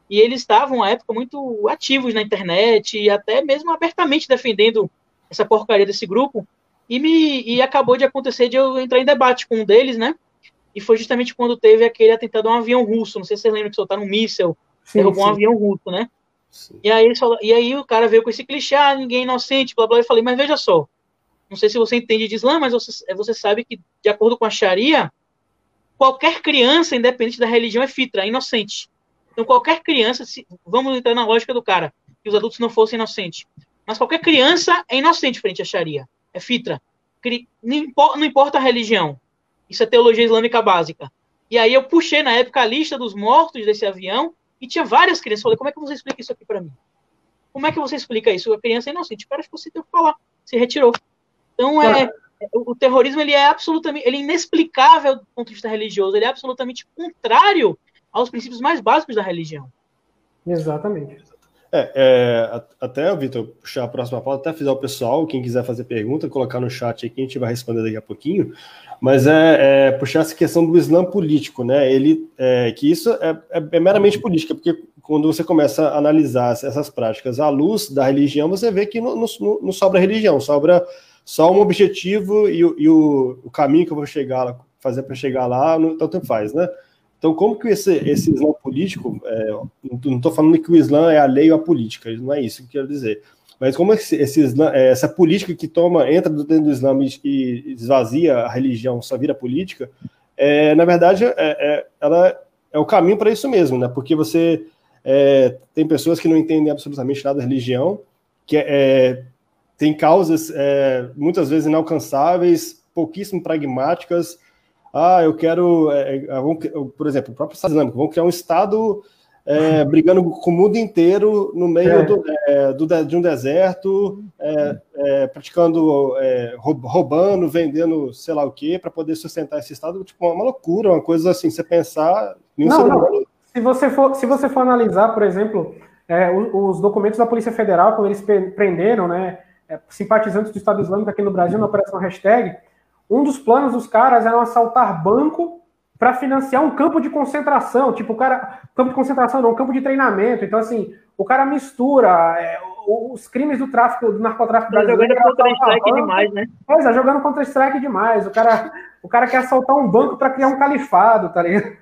E eles estavam, à época, muito ativos na internet e até mesmo abertamente defendendo essa porcaria desse grupo. E, me, e acabou de acontecer de eu entrar em debate com um deles, né? E foi justamente quando teve aquele atentado a um avião russo. Não sei se vocês lembram que soltaram um míssel, derrubou sim. um avião russo, né? E aí, e aí o cara veio com esse clichê, ah, ninguém é inocente, blá blá. Eu falei, mas veja só, não sei se você entende de Islã, mas você, você sabe que, de acordo com a Sharia, qualquer criança, independente da religião, é fitra, é inocente. Então, qualquer criança, se, vamos entrar na lógica do cara, que os adultos não fossem inocentes. Mas qualquer criança é inocente frente à Sharia, é fitra. Não importa a religião. Isso é teologia islâmica básica. E aí eu puxei na época a lista dos mortos desse avião e tinha várias crianças. Falei, como é que você explica isso aqui para mim? Como é que você explica isso? A criança é inocente. Ficou sem ter o que falar. Se retirou. Então, é, o terrorismo ele é absolutamente ele é inexplicável do ponto de vista religioso. Ele é absolutamente contrário aos princípios mais básicos da religião. Exatamente. É, é, até, Vitor, puxar a próxima pauta, até fizer o pessoal, quem quiser fazer pergunta, colocar no chat aqui, a gente vai responder daqui a pouquinho. Mas é, é puxar essa questão do Islã político, né? Ele, é, que isso é, é, é, meramente política, porque quando você começa a analisar essas práticas à luz da religião, você vê que não, não, não sobra religião, sobra só um objetivo e, e o, o, caminho que eu vou chegar fazer para chegar lá, tanto faz, né? Então, como que esse, esse Islã político, é, não estou falando que o Islã é alheio à política, não é isso que eu quero dizer, mas como esse, esse Islã, é, essa política que toma, entra dentro do Islã e esvazia a religião, só vira política, é, na verdade, é, é ela é o caminho para isso mesmo, né? Porque você é, tem pessoas que não entendem absolutamente nada da religião, que é, tem causas muitas vezes inalcançáveis, pouquíssimo pragmáticas, ah, eu quero, é, é por exemplo, o próprio Estado Islâmico, vão criar um Estado é, brigando com o mundo inteiro no meio é. do, é, do, de um deserto, é, é, praticando, roubando, vendendo sei lá o que, para poder sustentar esse Estado. Tipo, uma loucura, uma coisa assim, você pensar. Não, não. Se, você for, se você for analisar, por exemplo, os, os, documentos da Polícia Federal, quando eles prenderam né, simpatizantes do Estado Islâmico aqui no Brasil, na Operação Hashtag um dos planos dos caras era assaltar banco, para financiar um campo de concentração. Tipo, o cara. Campo de concentração, não, um campo de treinamento. Então, assim, o cara mistura é, os crimes do tráfico, do narcotráfico tá brasileiro. jogando Counter-Strike demais, né? Pois é, jogando Counter-Strike demais. O cara, o cara quer assaltar um banco para criar um califado, tá ligado?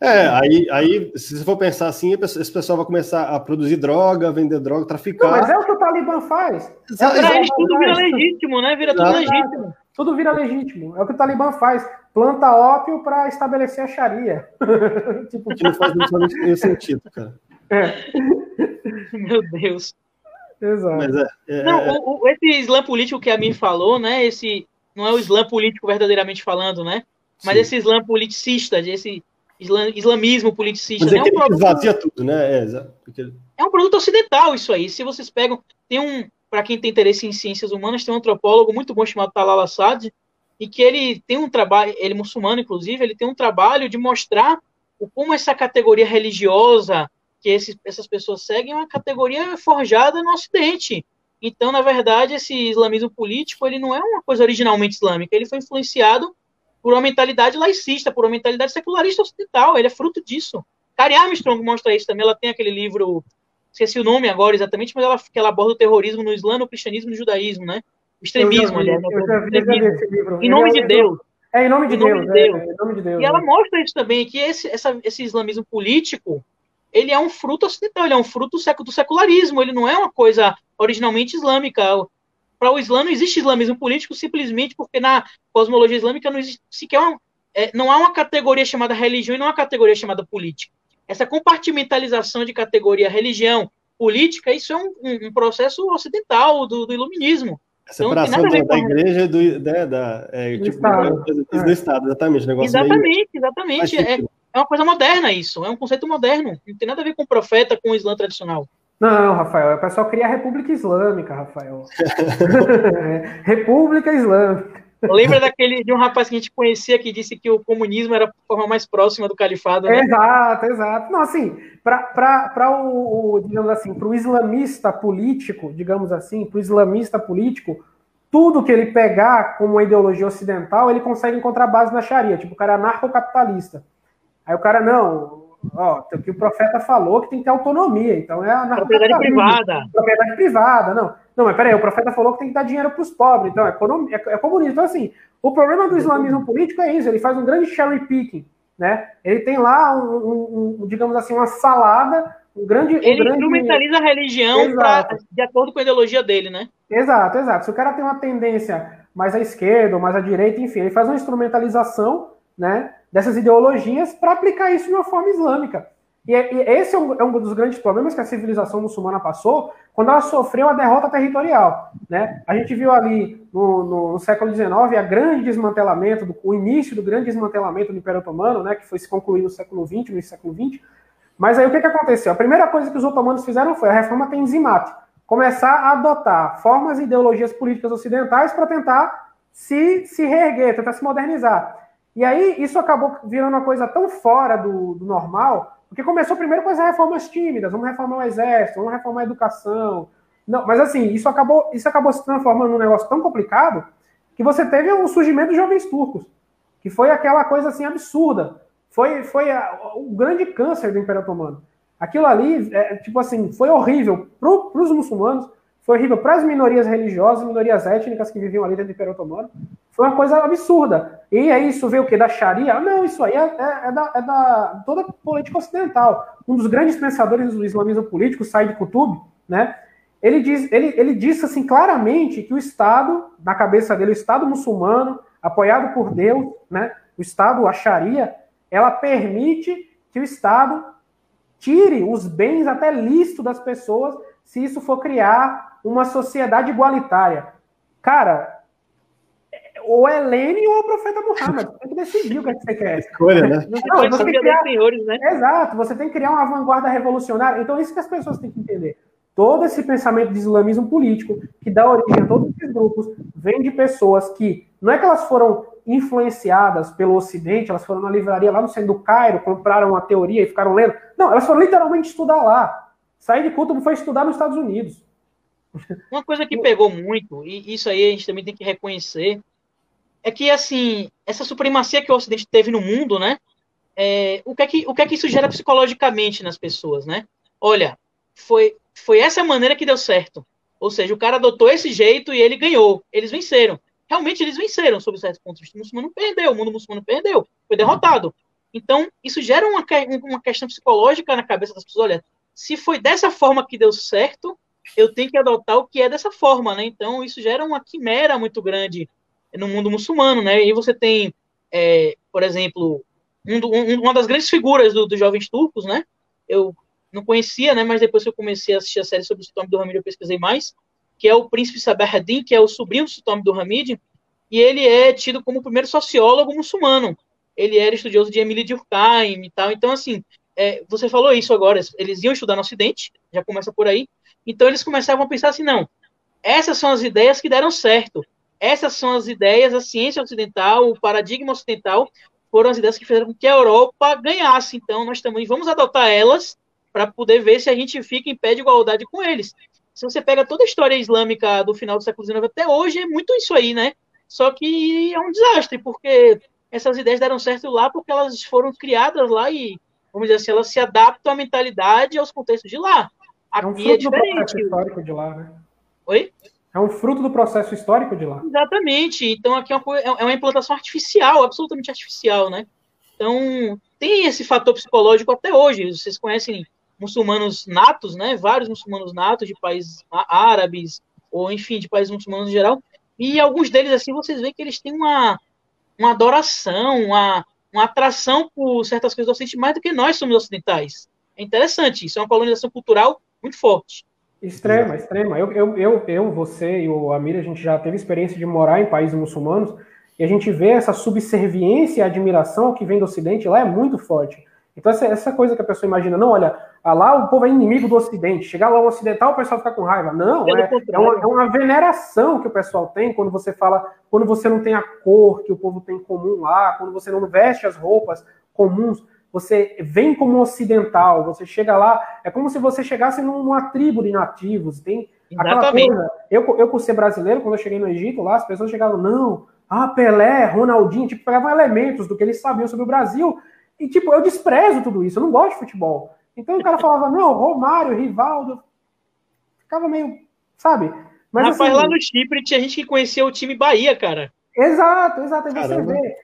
É, aí, aí, se você for pensar assim, esse pessoal vai começar a produzir droga, vender droga, traficar. Não, mas é o que o Talibã faz. É, eles tudo vira legítimo, né? Vira tudo legítimo. Tudo vira legítimo. É o que o Talibã faz. Planta ópio para estabelecer a Sharia. tipo... Que não faz nenhum sentido, cara. É. Meu Deus. Exato. Mas é, é, não, é. o, o, esse Islã político que a mim falou, né? Esse não é o Islã político verdadeiramente falando, né? Mas Sim. esse Islã politicista, esse islamismo politicista. Mas é, né? é um produto, esvazia tudo, né? É, porque... é um produto ocidental isso aí. Se vocês pegam, tem um, para quem tem interesse em ciências humanas, tem um antropólogo muito bom chamado Talal Assad, e que ele tem um trabalho, ele é muçulmano inclusive, ele tem um trabalho de mostrar o, como essa categoria religiosa que essas pessoas seguem é uma categoria forjada no Ocidente. Então, na verdade, esse islamismo político ele não é uma coisa originalmente islâmica, ele foi influenciado por uma mentalidade laicista, por uma mentalidade secularista ocidental. Ele é fruto disso. Carrie Armstrong mostra isso também. Ela tem aquele livro, esqueci o nome agora exatamente, mas ela, que ela aborda o terrorismo no Islã, no cristianismo e no judaísmo, né? O extremismo, aliás. Em nome de Deus. É, em nome de, em nome Deus, de Deus. É, é, em nome de Deus. E ela mostra isso também, que esse, essa, esse islamismo político, ele é um fruto ocidental, ele é um fruto do secularismo, ele não é uma coisa originalmente islâmica para o Islã não existe islamismo político simplesmente porque na cosmologia islâmica não existe sequer uma, é, não há uma categoria chamada religião e não há uma categoria chamada política. Essa compartimentalização de categoria religião, política, isso é um, um, um processo ocidental do, do iluminismo. A separação então, da, igreja e do, né, da, é, do, tipo, Estado. Do, do é. Estado, exatamente. exatamente, meio... exatamente. É, é uma coisa moderna isso, é um conceito moderno. Não tem nada a ver com o profeta, com o Islã tradicional. Não, Rafael, o pessoal cria a República Islâmica, Rafael. República Islâmica. Lembra daquele de um rapaz que a gente conhecia que disse que o comunismo era a forma mais próxima do califado, né? Exato, exato. Não, assim, para o, o, digamos assim, para o islamista político, digamos assim, para o islamista político, tudo que ele pegar como uma ideologia ocidental, ele consegue encontrar base na Sharia, tipo, o cara é anarcocapitalista. Aí o cara, não, ó, o que o profeta falou que tem que ter autonomia, então é a propriedade privada. Propriedade privada, não. Não, mas peraí, o profeta falou que tem que dar dinheiro para os pobres, então é, é, é comunismo. Então, assim, o problema do islamismo político é isso, ele faz um grande cherry picking, né? Ele tem lá, um, um, um digamos assim, uma salada, um grande... Ele um grande... instrumentaliza a religião pra, de acordo com a ideologia dele, né? Exato, exato. Se o cara tem uma tendência mais à esquerda ou mais à direita, enfim, ele faz uma instrumentalização, né? dessas ideologias para aplicar isso de uma forma islâmica. E, e esse é um, é um, dos grandes problemas que a civilização muçulmana passou quando ela sofreu a derrota territorial. Né? A gente viu ali no, no, no século XIX a grande desmantelamento, do, o início do grande desmantelamento do Império Otomano, né, que foi se concluir no século XX, no século XX. Mas aí o que, que aconteceu? A primeira coisa que os otomanos fizeram foi a reforma Tenzimate, começar a adotar formas e ideologias políticas ocidentais para tentar se, se reerguer, tentar se modernizar. E aí isso acabou virando uma coisa tão fora do, do normal, porque começou primeiro com as reformas tímidas, vamos reformar o exército, vamos reformar a educação. Não, mas assim, isso acabou, isso acabou se transformando num negócio tão complicado que você teve o surgimento dos jovens turcos, que foi aquela coisa assim absurda. Foi, foi a, o grande câncer do Império Otomano. Aquilo ali, é, tipo assim, foi horrível para os muçulmanos, foi horrível para as minorias religiosas, minorias étnicas que viviam ali dentro do Império Otomano. Foi uma coisa absurda. E aí isso veio o quê? Da Sharia? Não, isso aí é, é, é, da, é da toda política ocidental. Um dos grandes pensadores do islamismo político, Said Qutb, né? Ele, diz, ele, ele disse assim claramente que o Estado, na cabeça dele, o Estado muçulmano, apoiado por Deus, né? O Estado, a Sharia, ela permite que o Estado tire os bens até lícito das pessoas se isso for criar uma sociedade igualitária. Cara, ou é Lenin ou é o profeta Muhammad. Você tem que decidir o que, é que você quer. Escolha, né? Não, você tem que criar... senhores, né? Exato, você tem que criar uma vanguarda revolucionária. Então, isso que as pessoas têm que entender. Todo esse pensamento de islamismo político, que dá origem a todos esses grupos, vem de pessoas que, não é que elas foram influenciadas pelo Ocidente, elas foram na livraria lá no centro do Cairo, compraram uma teoria e ficaram lendo. Não, elas foram literalmente estudar lá. Sair de culto foi estudar nos Estados Unidos. Uma coisa que pegou muito, e isso aí a gente também tem que reconhecer, é que, assim, essa supremacia que o Ocidente teve no mundo, né? É, o, que é que, o que é que isso gera psicologicamente nas pessoas, né? Olha, foi, foi essa maneira que deu certo. Ou seja, o cara adotou esse jeito e ele ganhou. Eles venceram. Realmente eles venceram, sob certos pontos de vista. O muçulmano perdeu, o mundo muçulmano perdeu, foi derrotado. Então, isso gera uma, uma questão psicológica na cabeça das pessoas. Olha, se foi dessa forma que deu certo, eu tenho que adotar o que é dessa forma, né? Então, isso gera uma quimera muito grande no mundo muçulmano, né? E você tem, é, por exemplo, um, um, uma das grandes figuras dos do jovens turcos, né? Eu não conhecia, né? Mas depois que eu comecei a assistir a série sobre o Sultão do Hamid, eu pesquisei mais, que é o príncipe Sabahaddin, que é o sobrinho do Sultão do Hamid, e ele é tido como o primeiro sociólogo muçulmano. Ele era estudioso de Emily Durkheim e tal. Então, assim, é, você falou isso agora, eles iam estudar no Ocidente, já começa por aí. Então, eles começavam a pensar assim: não, essas são as ideias que deram certo. Essas são as ideias, a ciência ocidental, o paradigma ocidental, foram as ideias que fizeram com que a Europa ganhasse. Então, nós também vamos adotar elas para poder ver se a gente fica em pé de igualdade com eles. Se você pega toda a história islâmica do final do século XIX até hoje, é muito isso aí, né? Só que é um desastre, porque essas ideias deram certo lá porque elas foram criadas lá e, vamos dizer assim, elas se adaptam à mentalidade e aos contextos de lá. Aqui é um fruto é do processo histórico de lá, né? Oi? É um fruto do processo histórico de lá. Exatamente. Então aqui é uma, é uma implantação artificial, absolutamente artificial, né? Então tem esse fator psicológico até hoje. Vocês conhecem muçulmanos natos, né? Vários muçulmanos natos de países árabes ou enfim de países muçulmanos em geral. E alguns deles assim vocês veem que eles têm uma uma adoração, uma, uma atração por certas coisas do Ocidente mais do que nós somos ocidentais. É interessante. Isso é uma colonização cultural muito forte. Extrema, extrema. Eu, eu, eu, eu, você e o Amir, a gente já teve experiência de morar em países muçulmanos e a gente vê essa subserviência e admiração que vem do Ocidente lá é muito forte. Então, essa, essa coisa que a pessoa imagina, não, olha, ah, lá o povo é inimigo do Ocidente, chegar lá o ocidental, o pessoal fica com raiva. Não, é, é, uma, é, uma, veneração que o pessoal tem quando você fala, quando você não tem a cor que o povo tem em comum lá, quando você não veste as roupas comuns, você vem como ocidental, você chega lá, é como se você chegasse numa tribo de nativos, tem aquela coisa. Eu, eu, por ser brasileiro, quando eu cheguei no Egito lá, as pessoas chegavam, não, ah, Pelé, Ronaldinho, tipo, pegavam elementos do que eles sabiam sobre o Brasil, e, tipo, eu desprezo tudo isso, eu não gosto de futebol. Então o cara falava, não, Romário, Rivaldo. Ficava meio, sabe? Mas Rapaz, assim, lá no Chipre tinha gente que conhecia o time Bahia, cara. Exato, exato. Aí você vê.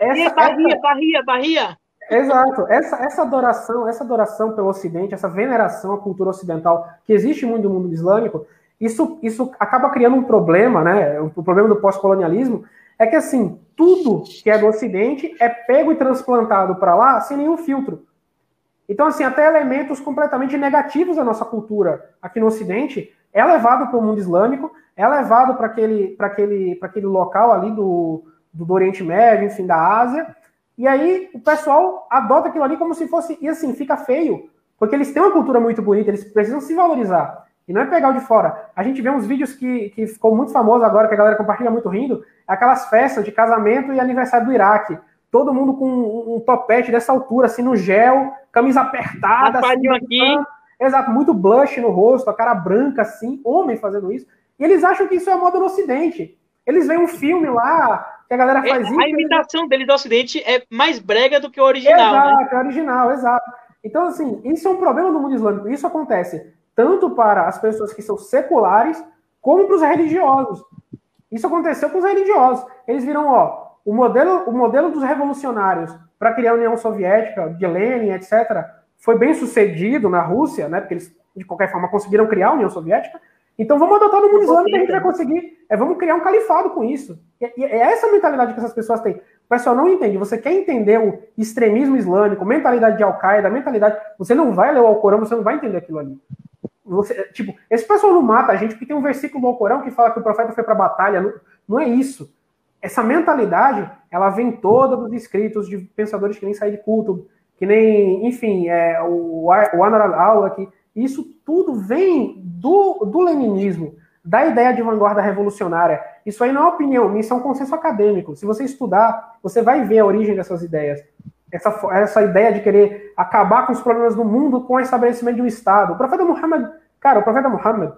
Essa, Bahia, essa... Bahia, Bahia. Exato. Essa, essa adoração, essa adoração pelo Ocidente, essa veneração à cultura ocidental que existe muito no mundo islâmico, isso, isso acaba criando um problema, né? O problema do pós-colonialismo é que assim, tudo que é do Ocidente é pego e transplantado para lá sem nenhum filtro. Então, assim, até elementos completamente negativos da nossa cultura aqui no Ocidente é levado para o mundo islâmico, é levado para aquele, aquele, aquele local ali do, do Oriente Médio, enfim, da Ásia, e aí o pessoal adota aquilo ali como se fosse, e assim, fica feio, porque eles têm uma cultura muito bonita, eles precisam se valorizar. E não é pegar o de fora. A gente vê uns vídeos que, que ficou muito famoso agora, que a galera compartilha muito rindo, aquelas festas de casamento e aniversário do Iraque. Todo mundo com um, um topete dessa altura, assim, no gel, camisa apertada. Assim, aqui. Exato, muito blush no rosto, a cara branca, assim, homem fazendo isso. E eles acham que isso é moda no Ocidente. Eles veem um filme lá, que a galera faz é, isso. A imitação eles... deles do Ocidente é mais brega do que o original. Exato, né? é original, exato. Então, assim, isso é um problema do mundo islâmico. Isso acontece tanto para as pessoas que são seculares, como para os religiosos. Isso aconteceu com os religiosos. Eles viram, ó, o modelo, o modelo dos revolucionários para criar a União Soviética, de Lenin, etc., foi bem sucedido na Rússia, né? Porque eles, de qualquer forma, conseguiram criar a União Soviética. Então vamos adotar no mundo islâmico que a gente vai conseguir. É, vamos criar um califado com isso. E, é essa mentalidade que essas pessoas têm. O pessoal não entende. Você quer entender o extremismo islâmico, mentalidade de Al-Qaeda, mentalidade. Você não vai ler o Alcorão, você não vai entender aquilo ali. Você, tipo, esse pessoal não mata a gente porque tem um versículo do Corão que fala que o profeta foi para a batalha. Não, não, é isso. Essa mentalidade, ela vem toda dos escritos de pensadores que nem saem de culto, que nem, enfim, é, o, o Anar al-Aula, que isso tudo vem do, do leninismo, da ideia de vanguarda revolucionária. Isso aí não é opinião, isso é um consenso acadêmico. Se você estudar, você vai ver a origem dessas ideias essa, essa ideia de querer acabar com os problemas do mundo com o estabelecimento de um Estado. O profeta Muhammad, cara, o profeta Muhammad,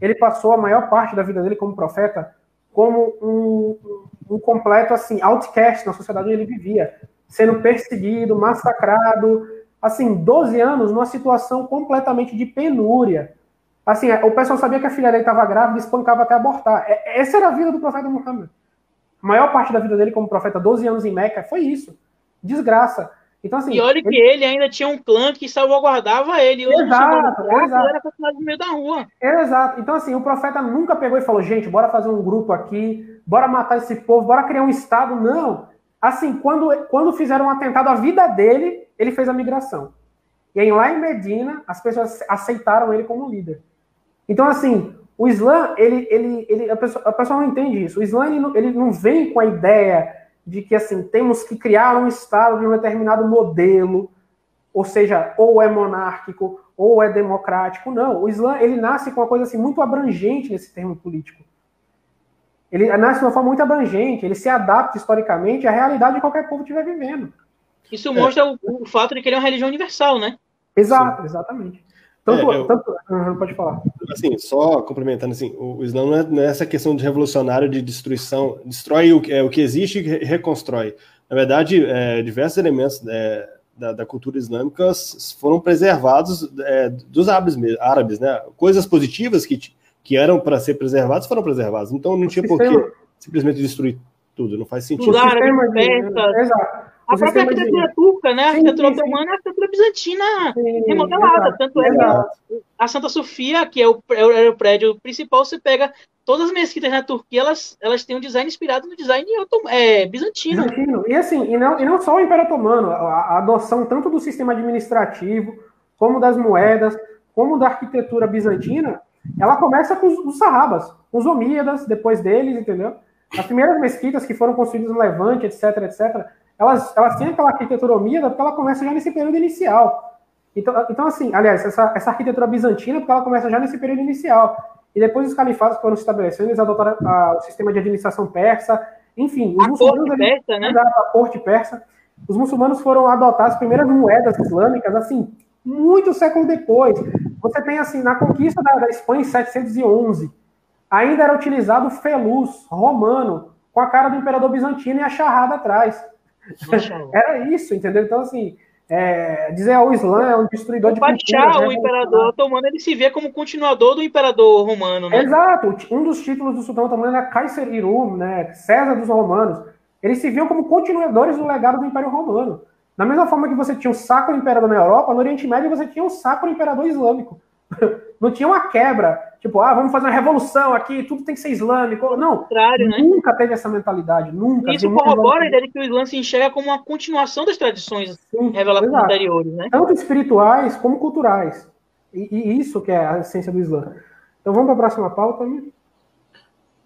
ele passou a maior parte da vida dele como profeta como um, um, completo, assim, outcast na sociedade onde ele vivia, sendo perseguido, massacrado, assim, 12 anos numa situação completamente de penúria. Assim, o pessoal sabia que a filha dele estava grávida e espancava até abortar. É, essa era a vida do profeta Muhammad. A maior parte da vida dele como profeta, 12 anos em Meca, foi isso. Desgraça. Então, assim, e olha que ele ainda tinha um clã que salvaguardava ele. Exato, exato. Era no meio da rua. Exato. Então, assim, o profeta nunca pegou e falou, gente, bora fazer um grupo aqui, bora matar esse povo, bora criar um Estado. Não. Assim, quando, quando fizeram um atentado à vida dele, ele fez a migração. E aí, lá em Medina, as pessoas aceitaram ele como líder. Então, assim, o Islã, ele, ele, ele, a, pessoa, a pessoa não entende isso. O Islã, ele não, ele não vem com a ideia de que, assim, temos que criar um Estado de um determinado modelo, ou seja, ou é monárquico, ou é democrático. Não, o Islã, ele nasce com uma coisa, assim, muito abrangente nesse termo político. Ele nasce de uma forma muito abrangente, ele se adapta historicamente à realidade que qualquer povo estiver vivendo. Isso mostra é. o, o, fato de que ele é uma religião universal, né? Exato, Sim. exatamente. Tanto, é, eu, tanto, pode falar. Assim, só complementando, assim, o, Islã não é, não é, essa questão de revolucionário, de destruição, destrói o, é, o que existe e reconstrói. Na verdade, é, diversos elementos é, da, da, cultura islâmica foram preservados é, dos árabes, árabes, né? Coisas positivas que, que eram para ser preservadas foram preservadas. Então não tinha por que simplesmente destruir tudo, não faz sentido. Árabes, Exato. A própria arquitetura turca, né? A arquitetura otomana é a arquitetura bizantina sim, remodelada. Exato, tanto é que a Santa Sofia, que é o, é o prédio principal, você pega todas as mesquitas na Turquia, elas, elas têm um design inspirado no design é, bizantino. bizantino. E assim, e não, e não só o Império Otomano, a, a adoção tanto do sistema administrativo, como das moedas, como da arquitetura bizantina, ela começa com os, os sarrabas, os omíadas, depois deles, entendeu? As primeiras mesquitas que foram construídas no Levante, etc, etc, elas, elas têm aquela arquitetura omíada porque ela começa já nesse período inicial. Então, então assim, aliás, essa, essa arquitetura bizantina, porque ela começa já nesse período inicial. E depois os califados foram se estabelecendo, eles adotaram a, o sistema de administração persa, enfim. Os a muçulmanos, corte persa, né? A corte persa. Os muçulmanos foram adotar as primeiras moedas islâmicas, assim, muito século depois. Você tem, assim, na conquista da, da Espanha em 711, ainda era utilizado o feluz romano, com a cara do imperador bizantino e a charrada atrás. Era isso, entendeu? Então, assim, é, dizer ao Islã é um destruidor o de Pachá, o imperador otomano, ele se vê como continuador do imperador romano, né? Exato. Um dos títulos do sultão otomano era Kaiser Irum, né? César dos romanos. Eles se viam como continuadores do legado do Império Romano. Da mesma forma que você tinha o Sacro Imperador na Europa, no Oriente Médio você tinha o Sacro Imperador Islâmico. Não tinha uma quebra, tipo, ah, vamos fazer uma revolução aqui, tudo tem que ser islâmico. Não, Contrário, né? nunca teve essa mentalidade, nunca. Isso corrobora a ideia de que o Islã se enxerga como uma continuação das tradições Sim, reveladas anteriores, né? Tanto espirituais como culturais. E, e, isso que é a essência do Islã. Então vamos para a próxima pauta, né?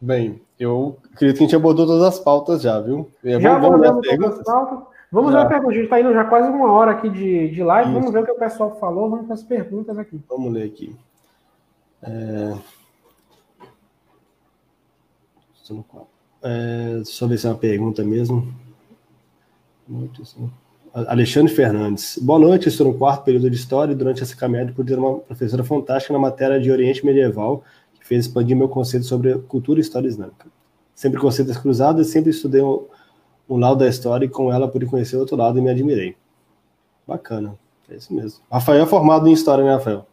Bem, eu acredito que a gente abordou todas as pautas já, viu? Já vamos, vamos todas as pautas. Vamos já. ver a pergunta. A gente está indo já quase uma hora aqui de, de live. Isso. Vamos ver o que o pessoal falou. Vamos para as perguntas aqui. Vamos ler aqui. É... É, deixa eu ver se é uma pergunta mesmo. Alexandre Fernandes. Boa noite, estou no quarto período de História e durante essa caminhada pude ter uma professora fantástica na matéria de Oriente Medieval que fez expandir meu conceito sobre cultura e história islâmica. Sempre conceitos cruzados e sempre estudei um, lado da história e com ela pude conhecer outro lado e me admirei. Bacana, é isso mesmo. Rafael é formado em História, né, Rafael?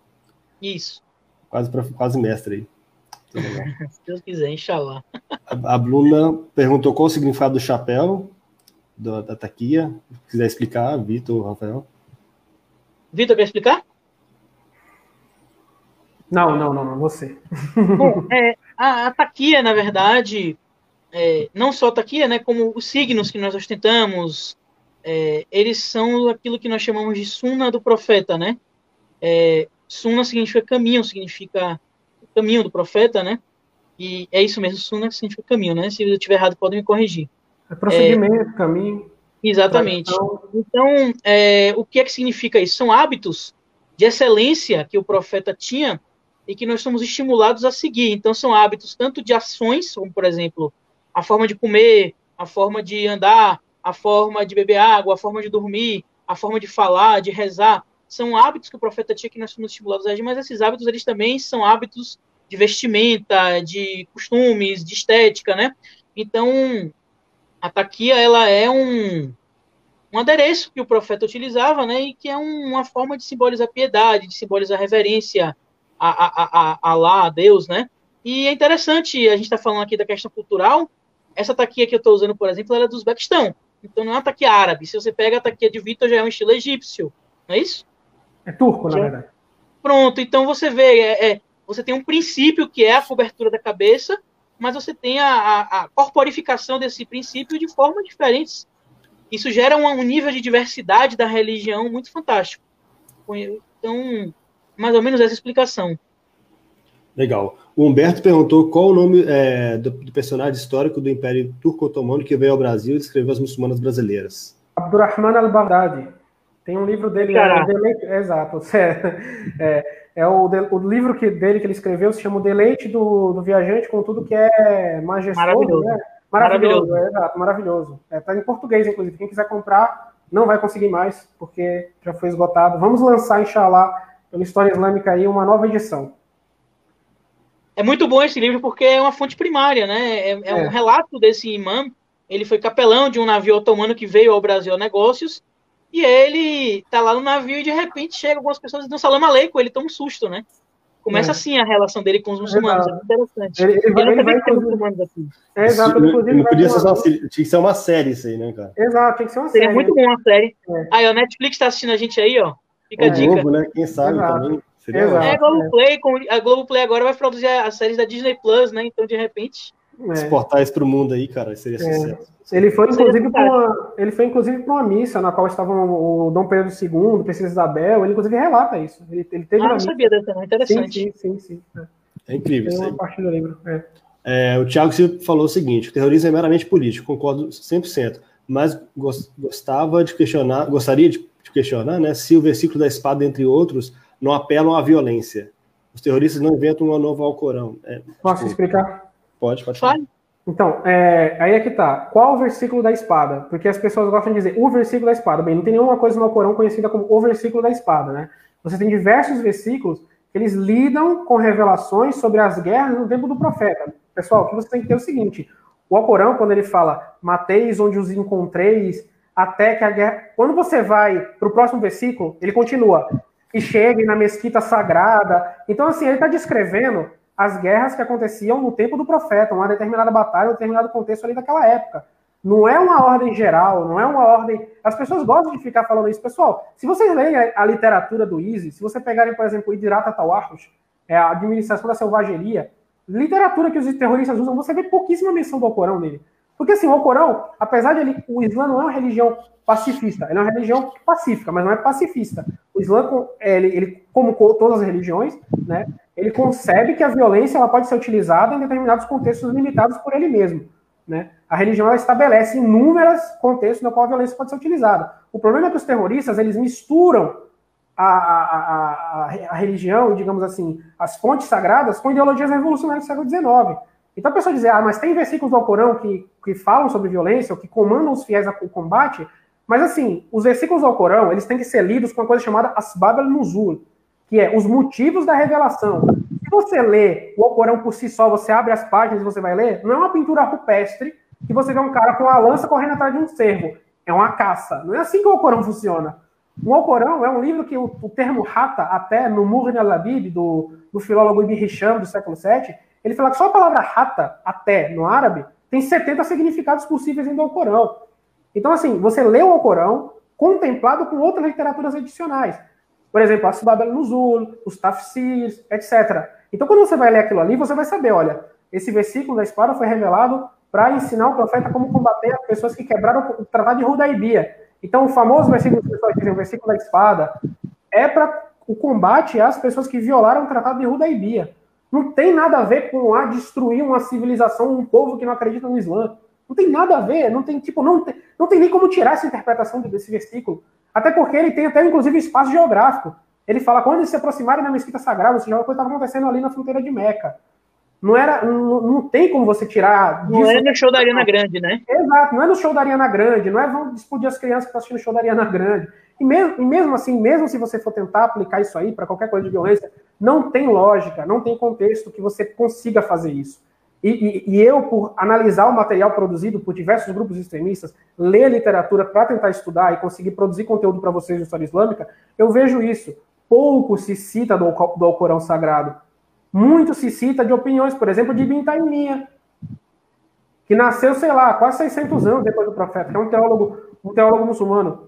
Isso. Quase, quase mestre aí. Se Deus quiser, inshallah. A, a Bruna perguntou qual o significado do chapéu do, da taquia. Se quiser explicar, Vitor, Rafael. Vitor, quer explicar? Não, não, não, não você. Bom, é, a, a taquia, na verdade, é, não só a taquia, né, como os signos que nós ostentamos, é, eles são aquilo que nós chamamos de suna do profeta, né? É, suna significa caminho, significa caminho do profeta, né? E é isso mesmo, suna significa caminho, né? Se eu estiver errado, podem me corrigir. É procedimento, caminho. Exatamente. Tradição. Então, é, o que é que significa isso? São hábitos de excelência que o profeta tinha e que nós somos estimulados a seguir. Então, são hábitos tanto de ações, como, por exemplo, a forma de comer, a forma de andar, a forma de beber água, a forma de dormir, a forma de falar, de rezar, são hábitos que o profeta tinha que nós somos estimulados a agir, mas esses hábitos eles também são hábitos de vestimenta, de costumes, de estética, né? Então, A taquia, ela é um, um adereço que o profeta utilizava, né, e que é um, uma forma de simbolizar piedade, de simbolizar reverência a, a, a, a lá, a Deus, né? E é interessante, a gente está falando aqui da questão cultural, essa taquia que eu estou usando, por exemplo, ela é do Uzbequistão, então não é uma taquia árabe, se você pega a taquia de Vitor, já é um estilo egípcio, não é isso? É turco, na verdade. Pronto, então você vê, é, é, você tem um princípio que é a cobertura da cabeça, mas você tem a, a, a corporificação desse princípio de formas diferentes. Isso gera um, um, nível de diversidade da religião muito fantástico. Então, mais ou menos essa explicação. Legal. O Humberto perguntou qual o nome é, do, do, personagem histórico do Império Turco-Otomano que veio ao Brasil e descreveu as muçulmanas brasileiras. Abdurrahman al-Baghdadi. Tem um livro dele, é, Deleite, exato, é, é o, o, livro que, dele que ele escreveu se chama O Deleite do, do Viajante com tudo que é majestoso, maravilhoso, né? maravilhoso, maravilhoso. É, exato, maravilhoso. Está é, em português, inclusive, quem quiser comprar não vai conseguir mais, porque já foi esgotado. Vamos lançar, inshallah, pela História Islâmica aí, uma nova edição. É muito bom esse livro porque é uma fonte primária, né? É, é, um relato desse imã. Ele foi capelão de um navio otomano que veio ao Brasil a negócios e ele tá lá no navio e de repente chega algumas pessoas e dão salam aleikum, ele toma um susto, né? Começa é. assim a relação dele com os muçulmanos, é, é interessante. Ele, ele, ele, ele vai, com muçulmanos aqui. É, exato, inclusive. podia ser uma, tinha que ser uma série isso aí, né, cara? Exato, tinha que ser uma Seria série. Seria muito bom uma série. É. Aí, o Netflix tá assistindo a gente aí, ó. Fica a dica. Globo, né? Quem sabe exato. também. Seria exato, é, a Globoplay, a Globoplay agora vai produzir as séries da Disney Plus, né? Então, de repente. É. Exportar isso pro mundo aí, cara, seria é. sucesso. Ele foi, inclusive, para uma, ele foi, inclusive, para uma missa na qual estavam o Dom Pedro II, Princesa Isabel. Ele, inclusive, relata isso. Ele, ele teve ah, não sabia dessa, não. Interessante. Sim, sim, sim. sim. É. é incrível Tem uma parte do livro. É. É, o Tiago falou o seguinte: o terrorismo é meramente político, concordo 100%, mas gostava de questionar, gostaria de questionar né, se o versículo da espada, entre outros, não apelam à violência. Os terroristas não inventam uma nova Alcorão. É, Posso tipo, explicar? Pode, pode falar. Então, é, aí é que tá. Qual o versículo da espada? Porque as pessoas gostam de dizer o versículo da espada. Bem, não tem nenhuma coisa no Alcorão conhecida como o versículo da espada, né? Você tem diversos versículos que eles lidam com revelações sobre as guerras no tempo do profeta. Pessoal, o que você tem que ter é o seguinte: o Alcorão, quando ele fala, mateis onde os encontreis, até que a guerra. Quando você vai para o próximo versículo, ele continua. Que cheguem na mesquita sagrada. Então, assim, ele está descrevendo as guerras que aconteciam no tempo do profeta, uma determinada batalha, um determinado contexto ali daquela época. Não é uma ordem geral, não é uma ordem. As pessoas gostam de ficar falando isso. Pessoal, se vocês lerem a, literatura do Easy, se você pegarem, por exemplo, Idirata Tawarrush, é a administração da selvageria, literatura que os terroristas usam, você vê pouquíssima menção do Alcorão nele. Porque assim, o Alcorão, apesar de ele, o Islã não é uma religião pacifista, ele é uma religião pacífica, mas não é pacifista. O Islã, ele, ele como todas as religiões, né, ele concebe que a violência ela pode ser utilizada em determinados contextos limitados por ele mesmo. Né? A religião estabelece inúmeros contextos no qual a violência pode ser utilizada. O problema é que os terroristas eles misturam a, a, a, a religião, digamos assim, as fontes sagradas com ideologias revolucionárias do século XIX. Então a pessoa dizer, ah, mas tem versículos do Alcorão que, que falam sobre violência, ou que comandam os fiéis ao combate, mas assim, os versículos do Alcorão, eles têm que ser lidos com uma coisa chamada Asbab al-Nuzul, que é os motivos da revelação. Se você lê o Alcorão por si só, você abre as páginas e você vai ler, não é uma pintura rupestre que você vê um cara com uma lança correndo atrás de um cervo. É uma caça. Não é assim que o Alcorão funciona. O Alcorão é um livro que o, o termo rata, até no Murni al-Labib, do, do filólogo Ibn Hisham, do século VII, ele fala que só a palavra rata, até, no árabe, tem 70 significados possíveis em Alcorão. Então, assim, você lê o Alcorão contemplado com outras literaturas adicionais. Por exemplo, a Subabel Nuzul, os Tafsirs, etc. Então, quando você vai ler aquilo ali, você vai saber, olha, esse versículo da espada foi revelado para ensinar o profeta como combater as pessoas que quebraram o tratado de Rudaibia. Então, o famoso versículo que pessoas dizem, o versículo da espada, é para o combate às pessoas que violaram o tratado de Rudaibia. Não tem nada a ver com a destruir uma civilização, um povo que não acredita no Islã. Não tem nada a ver, não tem tipo, não tem, não tem nem como tirar essa interpretação desse versículo. Até porque ele tem até, inclusive, espaço geográfico. Ele fala, quando eles se aproximarem da mesquita sagrada, seja, uma coisa estava acontecendo ali na fronteira de Meca. Não, era, não, não tem como você tirar. Não é no show da Ariana Grande, né? Exato, não é no show da Ariana Grande, não é vão explodir as crianças que estão assistindo o show da Ariana Grande. E mesmo, e mesmo assim, mesmo se você for tentar aplicar isso aí para qualquer coisa de violência, não tem lógica, não tem contexto que você consiga fazer isso. e, e, e, eu, por analisar o material produzido por diversos grupos extremistas, ler literatura para tentar estudar e conseguir produzir conteúdo para vocês de história islâmica, eu vejo isso. Pouco se cita do, do Alcorão Sagrado. Muito se cita de opiniões, por exemplo, de Ibn Taymiyyah, que nasceu, sei lá, quase 600 anos depois do profeta, que é um teólogo, um teólogo muçulmano.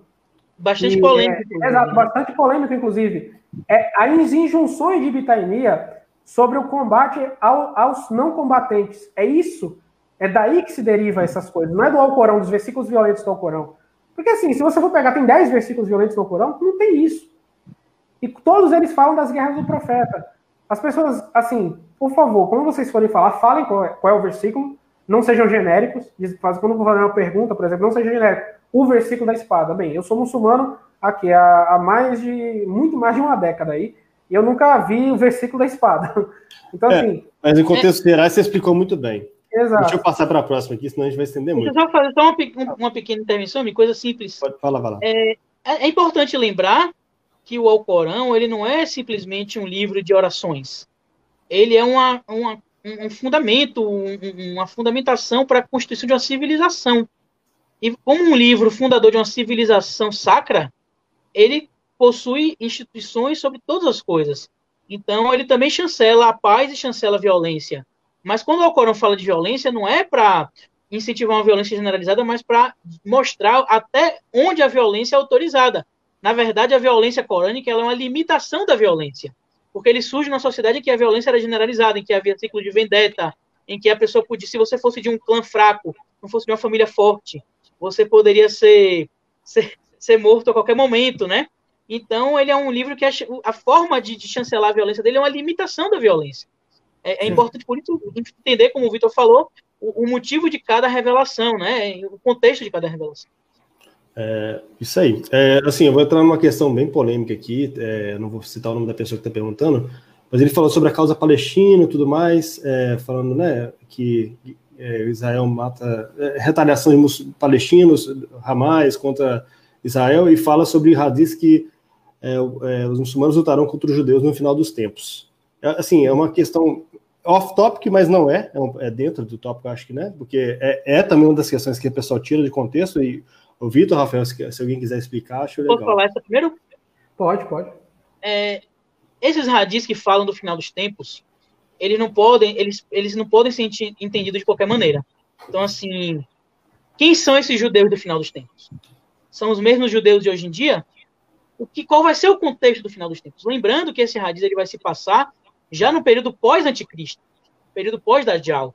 Bastante e, polêmico. É, exato, bastante polêmico, inclusive. É, as injunções de Ibn Taymiyyah sobre o combate ao, aos não combatentes. É isso, é daí que se deriva essas coisas. Não é do Alcorão, dos versículos violentos do Alcorão. Porque assim, se você for pegar, tem 10 versículos violentos no Alcorão, não tem isso. E todos eles falam das guerras do profeta. As pessoas, assim, por favor, quando vocês forem falar, falem qual é, qual é o versículo, não sejam genéricos. Quando vou fazer uma pergunta, por exemplo, não seja genérico. O versículo da espada. Bem, eu sou muçulmano aqui há, há mais de, muito mais de uma década aí, e eu nunca vi o versículo da espada. Então, é, assim. Mas em contexto é... geral, você explicou muito bem. Exato. Deixa eu passar para a próxima aqui, senão a gente vai estender muito. Deixa eu só fazer só uma, uma pequena intervenção, uma coisa simples. Pode falar, vai lá. É, é, é importante lembrar que o Alcorão ele não é simplesmente um livro de orações ele é uma, uma um fundamento, um, uma fundamentação para a constituição de uma civilização. E como um livro fundador de uma civilização sacra, ele possui instituições sobre todas as coisas. Então, ele também chancela a paz e chancela a violência. Mas quando o Alcorão fala de violência, não é para incentivar uma violência generalizada, mas para mostrar até onde a violência é autorizada. Na verdade, a violência corânica é uma limitação da violência porque ele surge numa sociedade em que a violência era generalizada, em que havia ciclo de vendetta, em que a pessoa podia, se você fosse de um clã fraco, não fosse de uma família forte, você poderia ser, ser, ser morto a qualquer momento, né? Então, ele é um livro que a, a forma de, de, chancelar a violência dele é uma limitação da violência. É, é importante, por isso, entender, como o Vitor falou, o, o, motivo de cada revelação, né? O contexto de cada revelação. É, isso aí. É, assim, eu vou entrar numa questão bem polêmica aqui, é, não vou citar o nome da pessoa que está perguntando, mas ele falou sobre a causa palestina e tudo mais, é, falando né, que é, Israel mata é, retaliação de palestinos, Hamas contra Israel, e fala sobre hadiths que os muçulmanos lutarão contra os judeus no final dos tempos. assim, é uma questão off-topic, mas não é, é, dentro do tópico, acho que, né? Porque é, também uma das questões que o pessoal tira de contexto e o Vitor, Rafael, se, se, alguém quiser explicar, acho legal. Posso falar essa primeiro? Pode, pode. É, esses radis que falam do final dos tempos, eles não podem, eles, eles não podem ser entendidos de qualquer maneira. Então, assim, quem são esses judeus do final dos tempos? São os mesmos judeus de hoje em dia? O que, qual vai ser o contexto do final dos tempos? Lembrando que esse radiz ele vai se passar já no período pós-anticristo, período pós-Dajjal.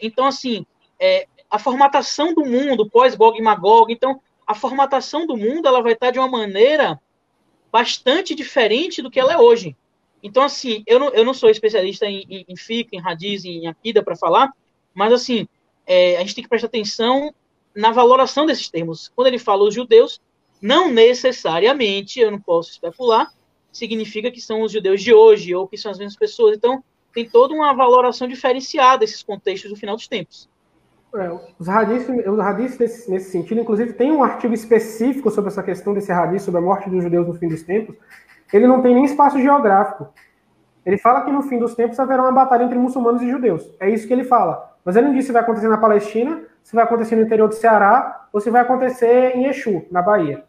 Então, assim, é, a formatação do mundo pós-Gog e Magog. Então, a formatação do mundo ela vai estar de uma maneira bastante diferente do que ela é hoje. Então, assim, eu não, eu não sou especialista em, em, em FIC, em Radiz, em Akida para falar, mas, assim, é, a gente tem que prestar atenção na valoração desses termos. Quando ele fala os judeus, não necessariamente, eu não posso especular, significa que são os judeus de hoje ou que são as mesmas pessoas. Então, tem toda uma valoração diferenciada desses contextos do final dos tempos. É, os hadiths, os hadiths nesse, nesse, sentido, inclusive, tem um artigo específico sobre essa questão desse hadith, sobre a morte dos judeus no fim dos tempos. Ele não tem nem espaço geográfico. Ele fala que no fim dos tempos haverá uma batalha entre muçulmanos e judeus. É isso que ele fala. Mas ele não diz se vai acontecer na Palestina, se vai acontecer no interior do Ceará, ou se vai acontecer em Exu, na Bahia.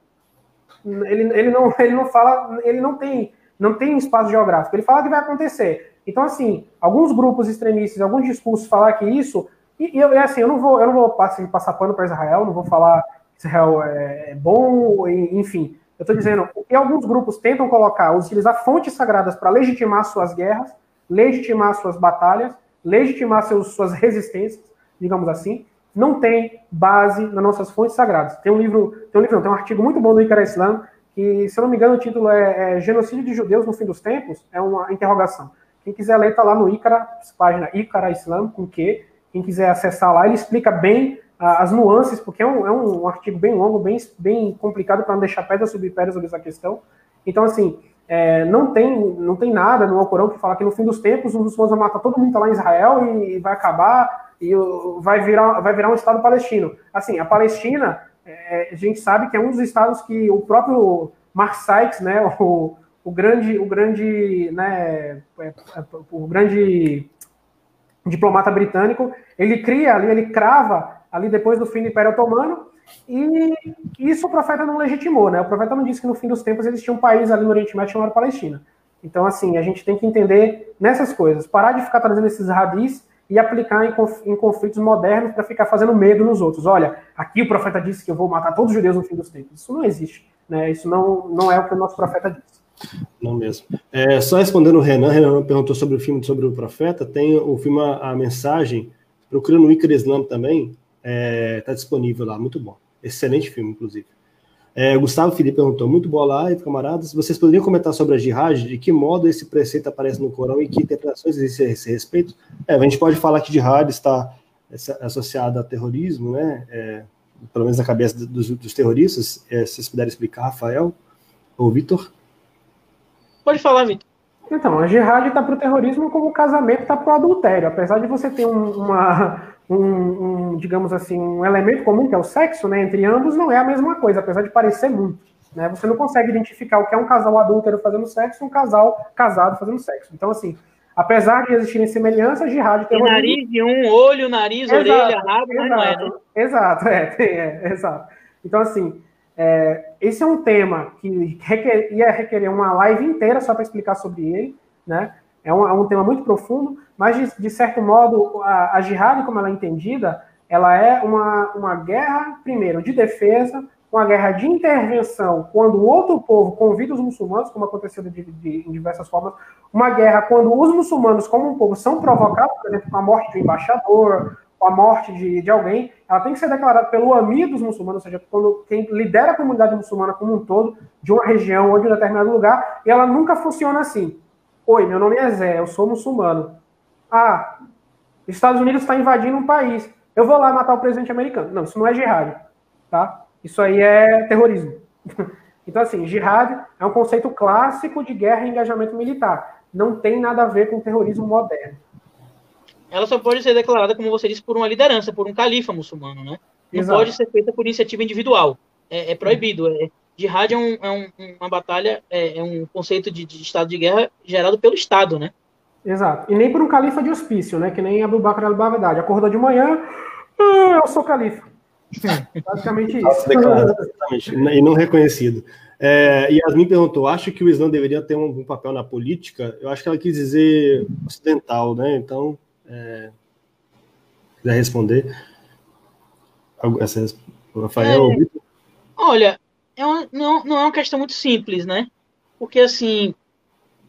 Ele, ele, não, ele não fala, ele não tem, não tem espaço geográfico. Ele fala que vai acontecer. Então, assim, alguns grupos extremistas, alguns discursos falar que isso e, e assim, eu não vou, eu não vou passar, pano para Israel, não vou falar que Israel é, é bom, enfim. Eu estou dizendo, que alguns grupos tentam colocar, utilizar fontes sagradas para legitimar suas guerras, legitimar suas batalhas, legitimar seus, suas resistências, digamos assim, não tem base nas nossas fontes sagradas. Tem um livro, tem um livro, não, tem um artigo muito bom do Icara Islam, que, se eu não me engano, o título é, é, Genocídio de Judeus no Fim dos Tempos, é uma interrogação. Quem quiser ler, está lá no Icara, página Icara Islam, com que quem quiser acessar lá, ele explica bem as nuances, porque é um, é um artigo bem longo, bem, bem complicado para não deixar pedra sobre pedra sobre essa questão. Então, assim, é, não, tem, não tem nada no Alcorão que fala que no fim dos tempos os muçulmanos vão matar todo mundo tá lá em Israel e, e vai acabar e vai virar, vai virar um Estado palestino. Assim, a Palestina, é, a gente sabe que é um dos estados que o próprio Mark Sykes, né, o, o grande, o grande, né, é, é, o grande diplomata britânico, ele cria ali, ele crava ali depois do fim do Império Otomano, e isso o profeta não legitimou, né? O profeta não disse que no fim dos tempos existia um país ali no Oriente Médio chamado Palestina. Então, assim, a gente tem que entender nessas coisas, parar de ficar trazendo esses radis e aplicar em, conf em conflitos modernos para ficar fazendo medo nos outros. Olha, aqui o profeta disse que eu vou matar todos os judeus no fim dos tempos. Isso não existe, né? Isso não, não é o que o nosso profeta disse. Não mesmo. É, só respondendo o Renan, Renan perguntou sobre o filme sobre o profeta, tem o filme A Mensagem, procura no Icar Islam também, está é, tá disponível lá, muito bom. Excelente filme, inclusive. É, Gustavo Felipe perguntou, muito boa live, camaradas. Vocês poderiam comentar sobre a jihad? De que modo esse preceito aparece no Corão e que interpretações existem a esse respeito? É, a gente pode falar que jihad está associada a terrorismo, né? É, pelo menos na cabeça dos, dos terroristas. É, se vocês puderem explicar, Rafael ou Vitor? Pode falar, Vitor. Então, a jihad está para o terrorismo como o casamento está para o adultério. Apesar de você ter um, uma, um, um, digamos assim, um elemento comum, que é o sexo, né, entre ambos, não é a mesma coisa, apesar de parecer muito. Né? Você não consegue identificar o que é um casal adúltero fazendo sexo e um casal casado fazendo sexo. Então, assim, apesar de existirem semelhanças, jihad tem nariz de um, olho, nariz, exato, orelha, rabo, exato, não é, né? Exato, é, tem, é, exato. Então, assim, é, esse é um tema que requer, ia requerer uma live inteira só para explicar sobre ele, né? É um, é um tema muito profundo, mas de, de certo modo a, a jihad, como ela é entendida, ela é uma, uma guerra, primeiro, de defesa, uma guerra de intervenção, quando outro povo convida os muçulmanos, como aconteceu de, de, em diversas formas, uma guerra quando os muçulmanos, como um povo, são provocados, por exemplo, com a morte de um embaixador, com a morte de, de alguém, ela tem que ser declarada pelo amigo dos muçulmanos, ou seja, quando quem lidera a comunidade muçulmana como um todo, de uma região ou de um determinado lugar, e ela nunca funciona assim. Oi, meu nome é Zé, eu sou muçulmano. Ah, Estados Unidos está invadindo um país. Eu vou lá matar o presidente americano. Não, isso não é jihad, tá? Isso aí é terrorismo. Então, assim, jihad é um conceito clássico de guerra e engajamento militar. Não tem nada a ver com terrorismo moderno. Ela só pode ser declarada, como você disse, por uma liderança, por um califa muçulmano, né? Não Exato. pode ser feita por iniciativa individual. É, é proibido. É, jihad é, um, é um, uma batalha, é, é um conceito de, de, estado de guerra gerado pelo Estado, né? Exato. E nem por um califa de hospício, né? Que nem Abu Bakr al-Baghdadi. Acordou de manhã, ah, eu sou califa. Basicamente isso. e não reconhecido. É, Yasmin perguntou: acho que o Islã deveria ter um, um, papel na política? Eu acho que ela quis dizer ocidental, né? Então, é, quiser responder. Essa, Rafael. É, olha, é uma, não, não é uma questão muito simples, né? Porque, assim,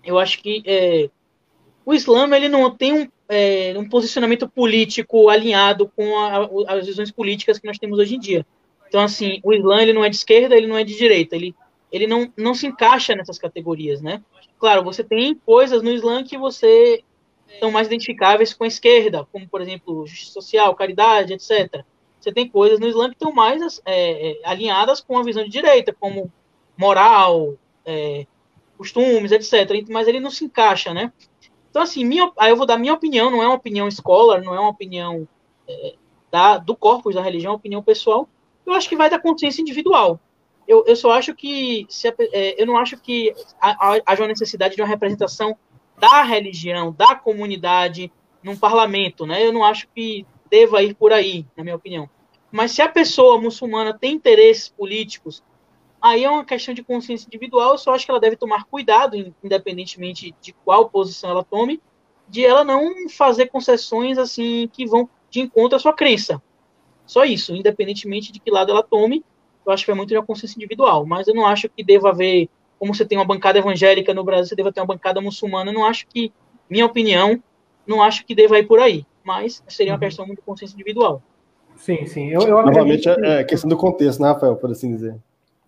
eu acho que é, o Islã ele não tem um, é, um posicionamento político alinhado com a, as visões políticas que nós temos hoje em dia. Então, assim, o Islã ele não é de esquerda, ele não é de direita, ele, ele não, não se encaixa nessas categorias, né? Claro, você tem coisas no Islã que você são mais identificáveis com a esquerda, como, por exemplo, justiça social, caridade, etc. Você tem coisas no Islã que estão mais é, é, alinhadas com a visão de direita, como moral, é, costumes, etc. Mas ele não se encaixa, né? Então, assim, minha, aí eu vou dar minha opinião, não é uma opinião scholar, não é uma opinião é, da, do corpus da religião, é uma opinião pessoal. Eu acho que vai da consciência individual. Eu, eu só acho que, se, é, eu não acho que haja uma necessidade de uma representação da religião, da comunidade, num parlamento, né? Eu não acho que deva ir por aí, na minha opinião. Mas se a pessoa muçulmana tem interesses políticos Aí é uma questão de consciência individual, eu só acho que ela deve tomar cuidado, independentemente de qual posição ela tome, de ela não fazer concessões assim que vão de encontro à sua crença. Só isso, independentemente de que lado ela tome, eu acho que é muito de consciência individual, mas eu não acho que deva haver, como você tem uma bancada evangélica no Brasil, você deva ter uma bancada muçulmana, eu não acho que, minha opinião, não acho que deva ir por aí, mas seria uma uhum. questão muito de consciência individual. Sim, sim. Eu, eu Novamente, é questão do contexto, né, Rafael, por assim dizer.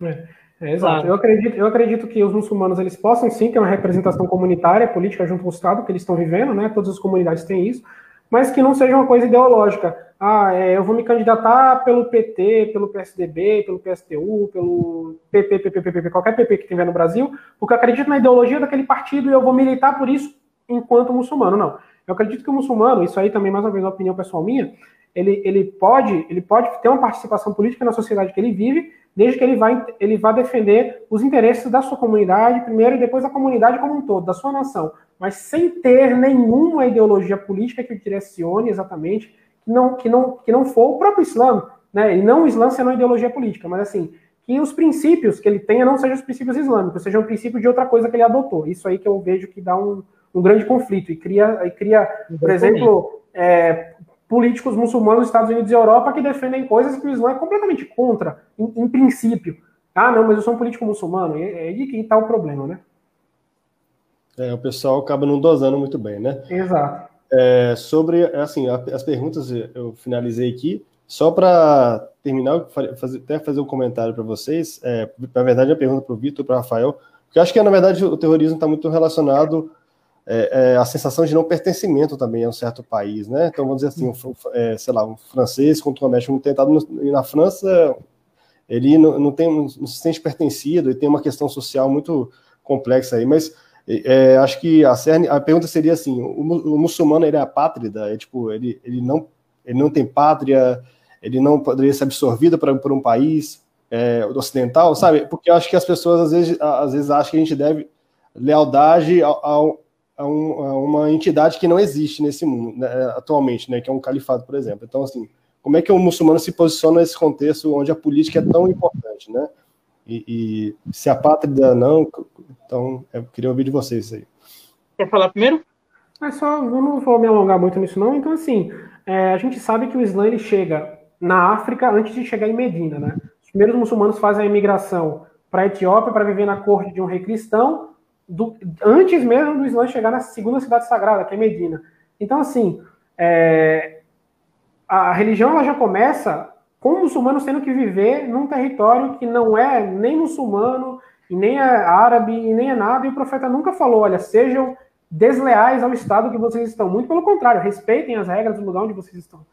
É, é, exato. Claro. Eu, acredito, eu acredito que os muçulmanos eles possam sim ter uma representação comunitária, política junto ao Estado que eles estão vivendo, né? Todas as comunidades têm isso, mas que não seja uma coisa ideológica. Ah, é, eu vou me candidatar pelo PT, pelo PSDB, pelo PSTU, pelo PP, PP, PP, qualquer PP que tiver no Brasil, porque eu acredito na ideologia daquele partido e eu vou militar por isso enquanto muçulmano. Não. Eu acredito que o muçulmano, isso aí também mais uma vez é uma opinião pessoal minha, ele, ele, pode, ele pode ter uma participação política na sociedade que ele vive, desde que ele vá, ele vá defender os interesses da sua comunidade primeiro e depois da comunidade como um todo, da sua nação. mas sem ter nenhuma ideologia política que o direcione exatamente, que não, que não, que não for o próprio Islã, né? E não o Islã sendo uma ideologia política, mas assim, que os princípios que ele tenha não sejam os princípios islâmicos, sejam um princípio de outra coisa que ele adotou. Isso aí que eu vejo que dá um, um grande conflito e cria, e cria por exemplo, é, políticos muçulmanos dos Estados Unidos e Europa que defendem coisas que o Islã é completamente contra, em, em princípio. Ah, não, mas eu sou um político muçulmano. É aí que está o problema, né? É, o pessoal acaba não dosando muito bem, né? Exato. É, sobre, assim, as perguntas eu finalizei aqui. Só para terminar, fazer, até fazer um comentário para vocês. É, na verdade, a pergunta para o Vitor, para o Rafael, porque eu acho que, na verdade, o terrorismo está muito relacionado é, é, a sensação de não pertencimento também a um certo país, né? Então, vamos dizer assim, um, é, sei lá, um francês contra um médico tentado na França, ele não, não, tem, não se sente pertencido, e tem uma questão social muito complexa aí, mas é, acho que a, a pergunta seria assim, o, o muçulmano, ele é apátrida? É, tipo, ele, ele, não, ele não tem pátria, ele não poderia ser absorvido por, por um país é, ocidental, sabe? Porque eu acho que as pessoas, às vezes, às vezes acham que a gente deve lealdade ao, a, um, a uma entidade que não existe nesse mundo né, atualmente, né, que é um califado, por exemplo. Então, assim, como é que o muçulmano se posiciona nesse contexto onde a política é tão importante, né? E, e se a pátria não, então eu queria ouvir de vocês aí. Quer falar primeiro? É só, eu não vou me alongar muito nisso não. Então, assim, é, a gente sabe que o Islã ele chega na África antes de chegar em Medina, né? Os primeiros muçulmanos fazem a imigração para a Etiópia para viver na corte de um rei cristão do, antes mesmo do Islã chegar na segunda cidade sagrada, que é Medina. Então, assim, é, a religião ela já começa com muçulmanos tendo que viver num território que não é nem muçulmano, e nem é árabe, e nem é nada, e o profeta nunca falou, olha, sejam desleais ao estado que vocês estão. Muito pelo contrário, respeitem as regras do lugar onde vocês estão.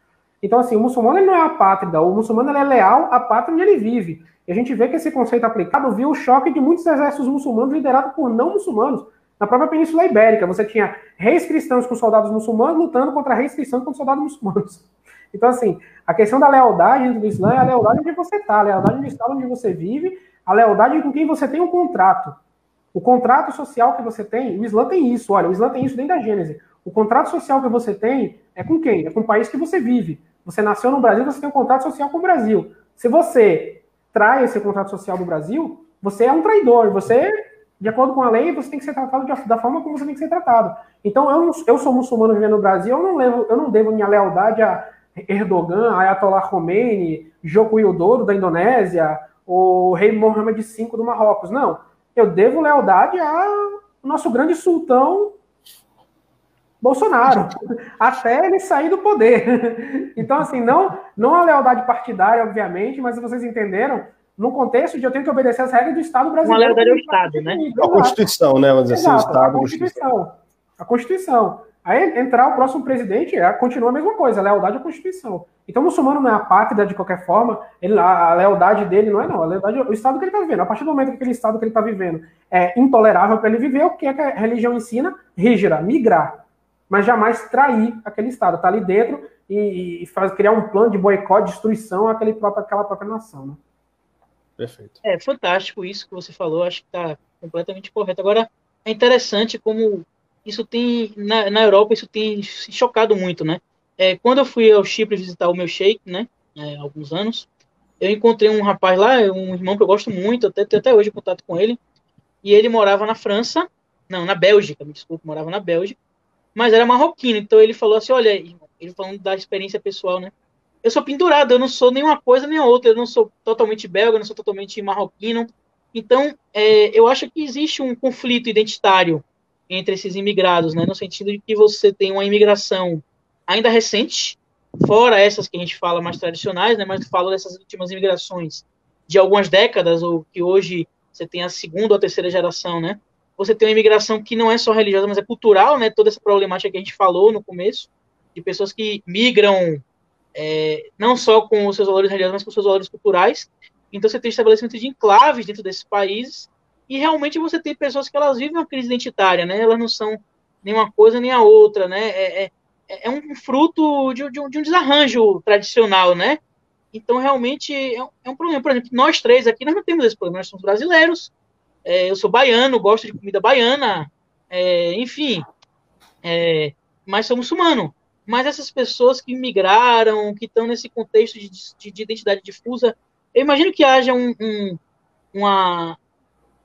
Então, assim, o muçulmano ele não é apátrida, o muçulmano ele é leal à pátria onde ele vive. A gente vê que esse conceito aplicado viu o choque de muitos exércitos muçulmanos liderados por não muçulmanos. Na própria Península Ibérica, você tinha reis cristãos com soldados muçulmanos lutando contra reis cristãos com soldados muçulmanos. Então, assim, a questão da lealdade dentro do Islã é a lealdade onde você está, a lealdade no estado onde você vive, a lealdade com quem você tem um contrato. O contrato social que você tem, o Islã tem isso, olha, o Islã tem isso desde a Gênese. O contrato social que você tem é com quem? É com o país que você vive. Você nasceu no Brasil, você tem um contrato social com o Brasil. Se você trai esse contrato social do Brasil, você é um traidor. Você, de acordo com a lei, você tem que ser tratado de, da forma como você tem que ser tratado. Então, eu, eu sou muçulmano vivendo no Brasil, eu não, levo, eu não devo minha lealdade a Erdogan, Ayatollah Khomeini, Joko Widodo da Indonésia, o rei Mohammed V do Marrocos. Não. Eu devo lealdade ao nosso grande sultão Bolsonaro, até ele sair do poder. Então, assim, não, não a lealdade partidária, obviamente, mas vocês entenderam, no contexto de eu tenho que obedecer as regras do Estado brasileiro. Uma lealdade ao Estado, né? A Constituição, né? Vamos dizer assim, o Estado. A Constituição. A Constituição. Aí entrar o próximo presidente, é, continua a mesma coisa, a lealdade à Constituição. Então o muçulmano não é apátrida de qualquer forma, ele, a, a, lealdade dele não é não, a lealdade é o estado que ele está vivendo. A partir do momento que aquele estado que ele está vivendo é intolerável para ele viver, o que, é que a religião ensina? Rígira, migrar mas jamais trair aquele Estado, estar tá ali dentro e, e faz, criar um plano de boicote, destruição àquele próprio, àquela própria nação. Né? Perfeito. É fantástico isso que você falou, acho que está completamente correto. Agora, é interessante como isso tem, na, na Europa, isso tem se chocado muito, né? É, quando eu fui ao Chipre visitar o meu sheik, né, é, há alguns anos, eu encontrei um rapaz lá, um irmão que eu gosto muito, até tenho até hoje contato com ele, e ele morava na França, não, na Bélgica, me desculpe, morava na Bélgica, mas era marroquino. Então ele falou assim: olha, ele falando da experiência pessoal, né? Eu sou pendurado, eu não sou nenhuma coisa nem outra, eu não sou totalmente belga, eu não sou totalmente marroquino. Então, é, eu acho que existe um conflito identitário entre esses imigrados, né? No sentido de que você tem uma imigração ainda recente, fora essas que a gente fala mais tradicionais, né? Mas falo dessas últimas imigrações de algumas décadas, ou que hoje você tem a segunda ou a terceira geração, né? Você tem uma imigração que não é só religiosa, mas é cultural, né? Toda essa problemática que a gente falou no começo, de pessoas que migram é, não só com os seus valores religiosos, mas com os seus valores culturais. Então você tem estabelecimento de enclaves dentro desses países e realmente você tem pessoas que elas vivem uma crise identitária, né? Elas não são nem uma coisa nem a outra, né? É, é, é um fruto de, de, um, de, um, desarranjo tradicional, né? Então realmente é um, é um problema. Por exemplo, nós três aqui nós não temos esse problema. Nós somos brasileiros, é, eu sou baiano, gosto de comida baiana, é, enfim, é, mas são muçulmanos. Mas essas pessoas que migraram, que estão nesse contexto de, de, de, identidade difusa, eu imagino que haja um, um, uma,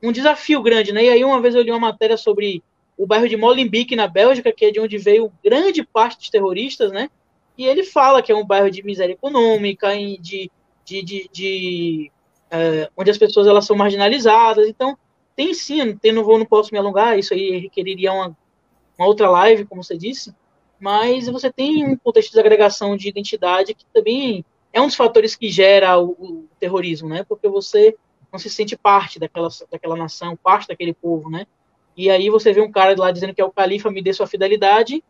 um desafio grande, né? E aí uma vez eu li uma matéria sobre o bairro de Molenbeek, na Bélgica, que é de onde veio grande parte dos terroristas, né? E ele fala que é um bairro de miséria econômica, de, de, de, de é, onde as pessoas elas são marginalizadas. Então, tem sim, tem, não vou, não posso me alongar, isso aí requeriria uma, uma outra live, como você disse, mas você tem um contexto de agregação de identidade que também é um dos fatores que gera o, o, terrorismo, né? Porque você não se sente parte daquela, daquela nação, parte daquele povo, né? E aí você vê um cara lá dizendo que é o califa, me dê sua fidelidade,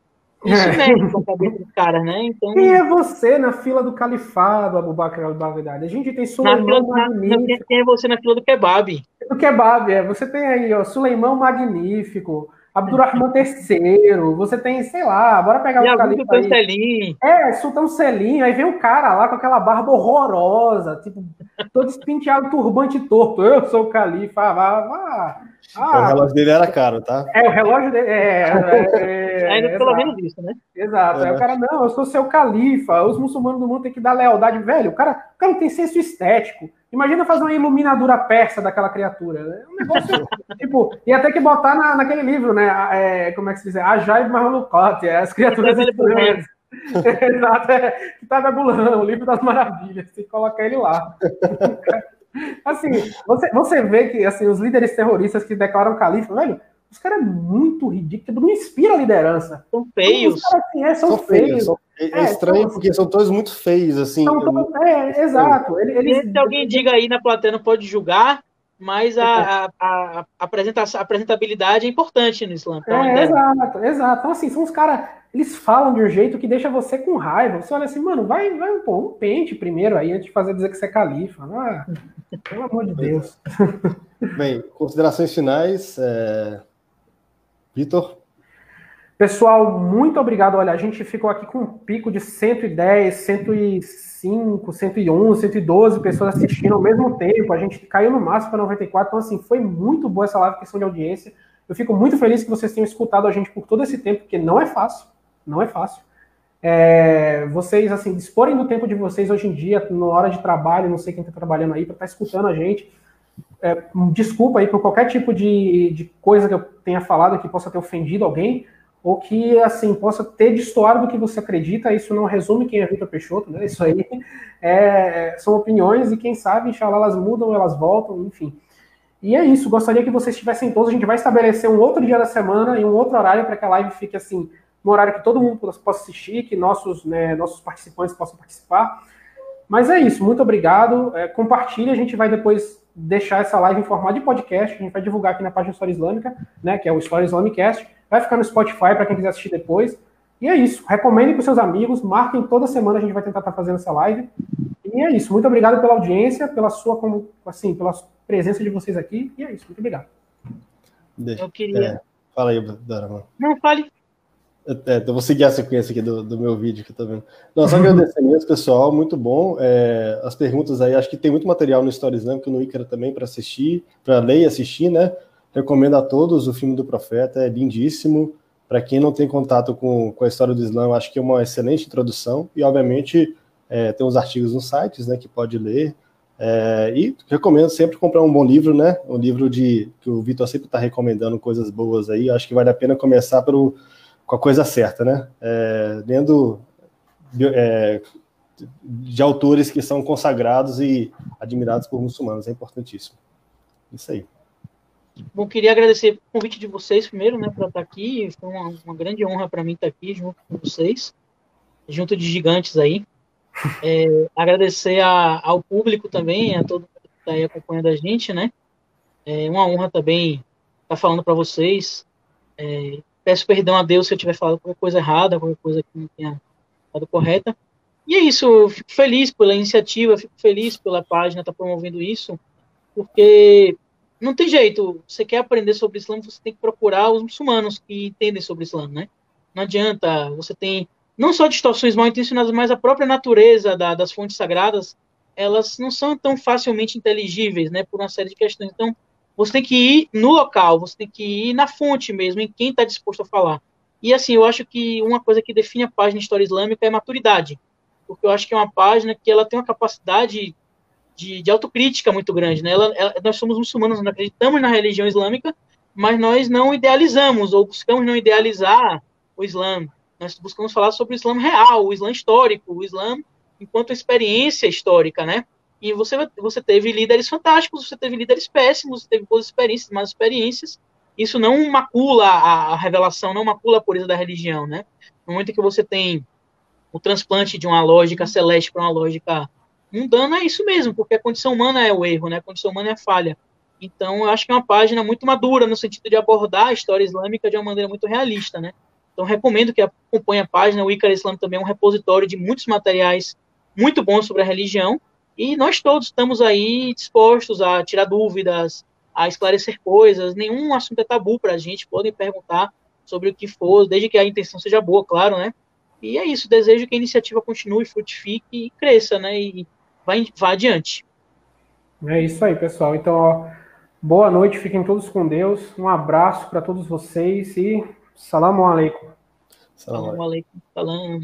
isso é. mexe com a cabeça dos caras, né? Então... Quem é você na fila do califado, Abu Bakr al-Baghdadi? A gente tem Suleimão Magnífico. Quem é você na fila do kebab? Do kebab, é. Você tem aí, ó, Suleimão Magnífico, Abdurrahman III, você tem, sei lá, bora pegar o califa Sultão Selim. É, Sultão Selim, aí vem um cara lá com aquela barba horrorosa, tipo, todo espinteado, turbante torto, eu sou o califa, vá, vá. Ah, o relógio dele era caro, tá? É, o relógio dele. É, é, é Ainda pelo menos isso, né? Exato. É. Aí o cara, não, eu sou seu califa, os muçulmanos do mundo têm que dar lealdade. Velho, o cara, o cara não tem senso estético. Imagina fazer uma iluminadura persa daquela criatura. Né? Um negócio, tipo, e até que botar na, naquele livro, né? É, como é que se diz? Ajaib Maholukote, é, as criaturas. Exato, é Kitab Abulan, o livro das maravilhas. Tem que colocar ele lá. Assim, você, você vê que assim, os líderes terroristas que declaram califa, velho, os caras é muito ridículos, não inspira liderança. São feios. assim, é, são, são feios. feios. São, é, é, estranho são, porque são todos muito feios, assim. Todos, é, exato. Eles, eles, se alguém diga aí na plateia, não pode julgar, mas a, a, a, apresentação, a apresentabilidade é importante no Islã. Então, é, exato, exato. Então, assim, são os caras, eles falam de um jeito que deixa você com raiva. Você olha assim, mano, vai, vai pô, um pente primeiro aí, antes de fazer dizer que você é califa. Ah, pelo amor de Deus. Bem, considerações finais. É... Vitor? Pessoal, muito obrigado. Olha, a gente ficou aqui com um pico de 110, 105, 111, 112 pessoas assistindo ao mesmo tempo. A gente caiu no máximo para 94. Então, assim, foi muito boa essa live, questão de audiência. Eu fico muito feliz que vocês tenham escutado a gente por todo esse tempo, porque não é fácil. Não é fácil. É, vocês, assim, disporem do tempo de vocês hoje em dia, na hora de trabalho, não sei quem está trabalhando aí, para estar tá escutando a gente. É, desculpa aí por qualquer tipo de, de coisa que eu tenha falado que possa ter ofendido alguém ou que, assim, possa ter destoado do que você acredita, isso não resume quem é Vitor Peixoto, né? Isso aí é, são opiniões e quem sabe, inshallah, elas mudam, elas voltam, enfim. E é isso, gostaria que vocês estivessem todos, a gente vai estabelecer um outro dia da semana e um outro horário para que a live fique, assim, no horário que todo mundo possa assistir, que nossos, né, nossos participantes possam participar. Mas é isso, muito obrigado, é, compartilhe, a gente vai depois deixar essa live em formato de podcast, a gente vai divulgar aqui na página História Islâmica, né, que é o História Islamicast, Vai ficar no Spotify para quem quiser assistir depois. E é isso. Recomendem para seus amigos, marquem toda semana, a gente vai tentar estar tá fazendo essa live. E é isso. Muito obrigado pela audiência, pela sua, assim, pela presença de vocês aqui. E é isso. Muito obrigado. Eu queria. É, fala aí, Dora. Não, fale. É, eu vou seguir a sequência aqui do, do meu vídeo que tô vendo. Não, agradecer mesmo, pessoal, muito bom. É, as perguntas aí, acho que tem muito material no História Islâmica, no Icaro também, para assistir, para ler e assistir, né? Recomendo a todos o filme do Profeta, é lindíssimo. Para quem não tem contato com, com a história do Islã, acho que é uma excelente introdução. E, obviamente, é, tem uns artigos nos sites né, que pode ler. É, e recomendo sempre comprar um bom livro, né? Um livro de que o Vitor sempre está recomendando coisas boas aí. Acho que vale a pena começar pelo, com a coisa certa, né? É, lendo é, de autores que são consagrados e admirados por muçulmanos, é importantíssimo. Isso aí. Bom, queria agradecer o convite de vocês primeiro, né, para estar aqui. Foi uma, uma grande honra para mim estar aqui junto com vocês, junto de gigantes aí. É, agradecer a, ao público também, a todo mundo que está aí acompanhando a gente, né? É uma honra também estar falando para vocês. É, peço perdão a Deus se eu tiver falado qualquer coisa errada, qualquer coisa que não tenha estado correta. E é isso, eu fico feliz pela iniciativa, fico feliz pela página estar tá promovendo isso, porque não tem jeito. Você quer aprender sobre Islã, você tem que procurar os muçulmanos que entendem sobre Islã, né? Não adianta. Você tem não só distorções mal intencionadas, mas a própria natureza da, das fontes sagradas, elas não são tão facilmente inteligíveis, né? Por uma série de questões. Então, você tem que ir no local, você tem que ir na fonte mesmo, em quem está disposto a falar. E assim, eu acho que uma coisa que define a página História Islâmica é maturidade, porque eu acho que é uma página que ela tem uma capacidade de, de autocrítica muito grande, né? Ela, ela, nós somos muçulmanos, não acreditamos na religião islâmica, mas nós não idealizamos ou buscamos não idealizar o Islã. Nós buscamos falar sobre o Islã real, o Islã histórico, o Islã enquanto experiência histórica, né? E você, você teve líderes fantásticos, você teve líderes péssimos, você teve boas experiências, más experiências. Isso não macula a, revelação, não macula a pureza da religião, né? No momento que você tem o transplante de uma lógica celeste para uma lógica mundana, é isso mesmo, porque a condição humana é o erro, né? A condição humana é a falha. Então, eu acho que é uma página muito madura no sentido de abordar a história islâmica de uma maneira muito realista, né? Então, recomendo que acompanhe a página. O Icar Islam também é um repositório de muitos materiais muito bons sobre a religião. E nós todos estamos aí dispostos a tirar dúvidas, a esclarecer coisas. Nenhum assunto é tabu para a gente. Podem perguntar sobre o que for, desde que a intenção seja boa, claro, né? E é isso. Desejo que a iniciativa continue, frutifique e cresça, né? E vá, vá adiante. É isso aí, pessoal. Então, ó, Boa noite, fiquem todos com Deus. Um abraço para todos vocês e salam aleikum. Salam aleikum. Salam.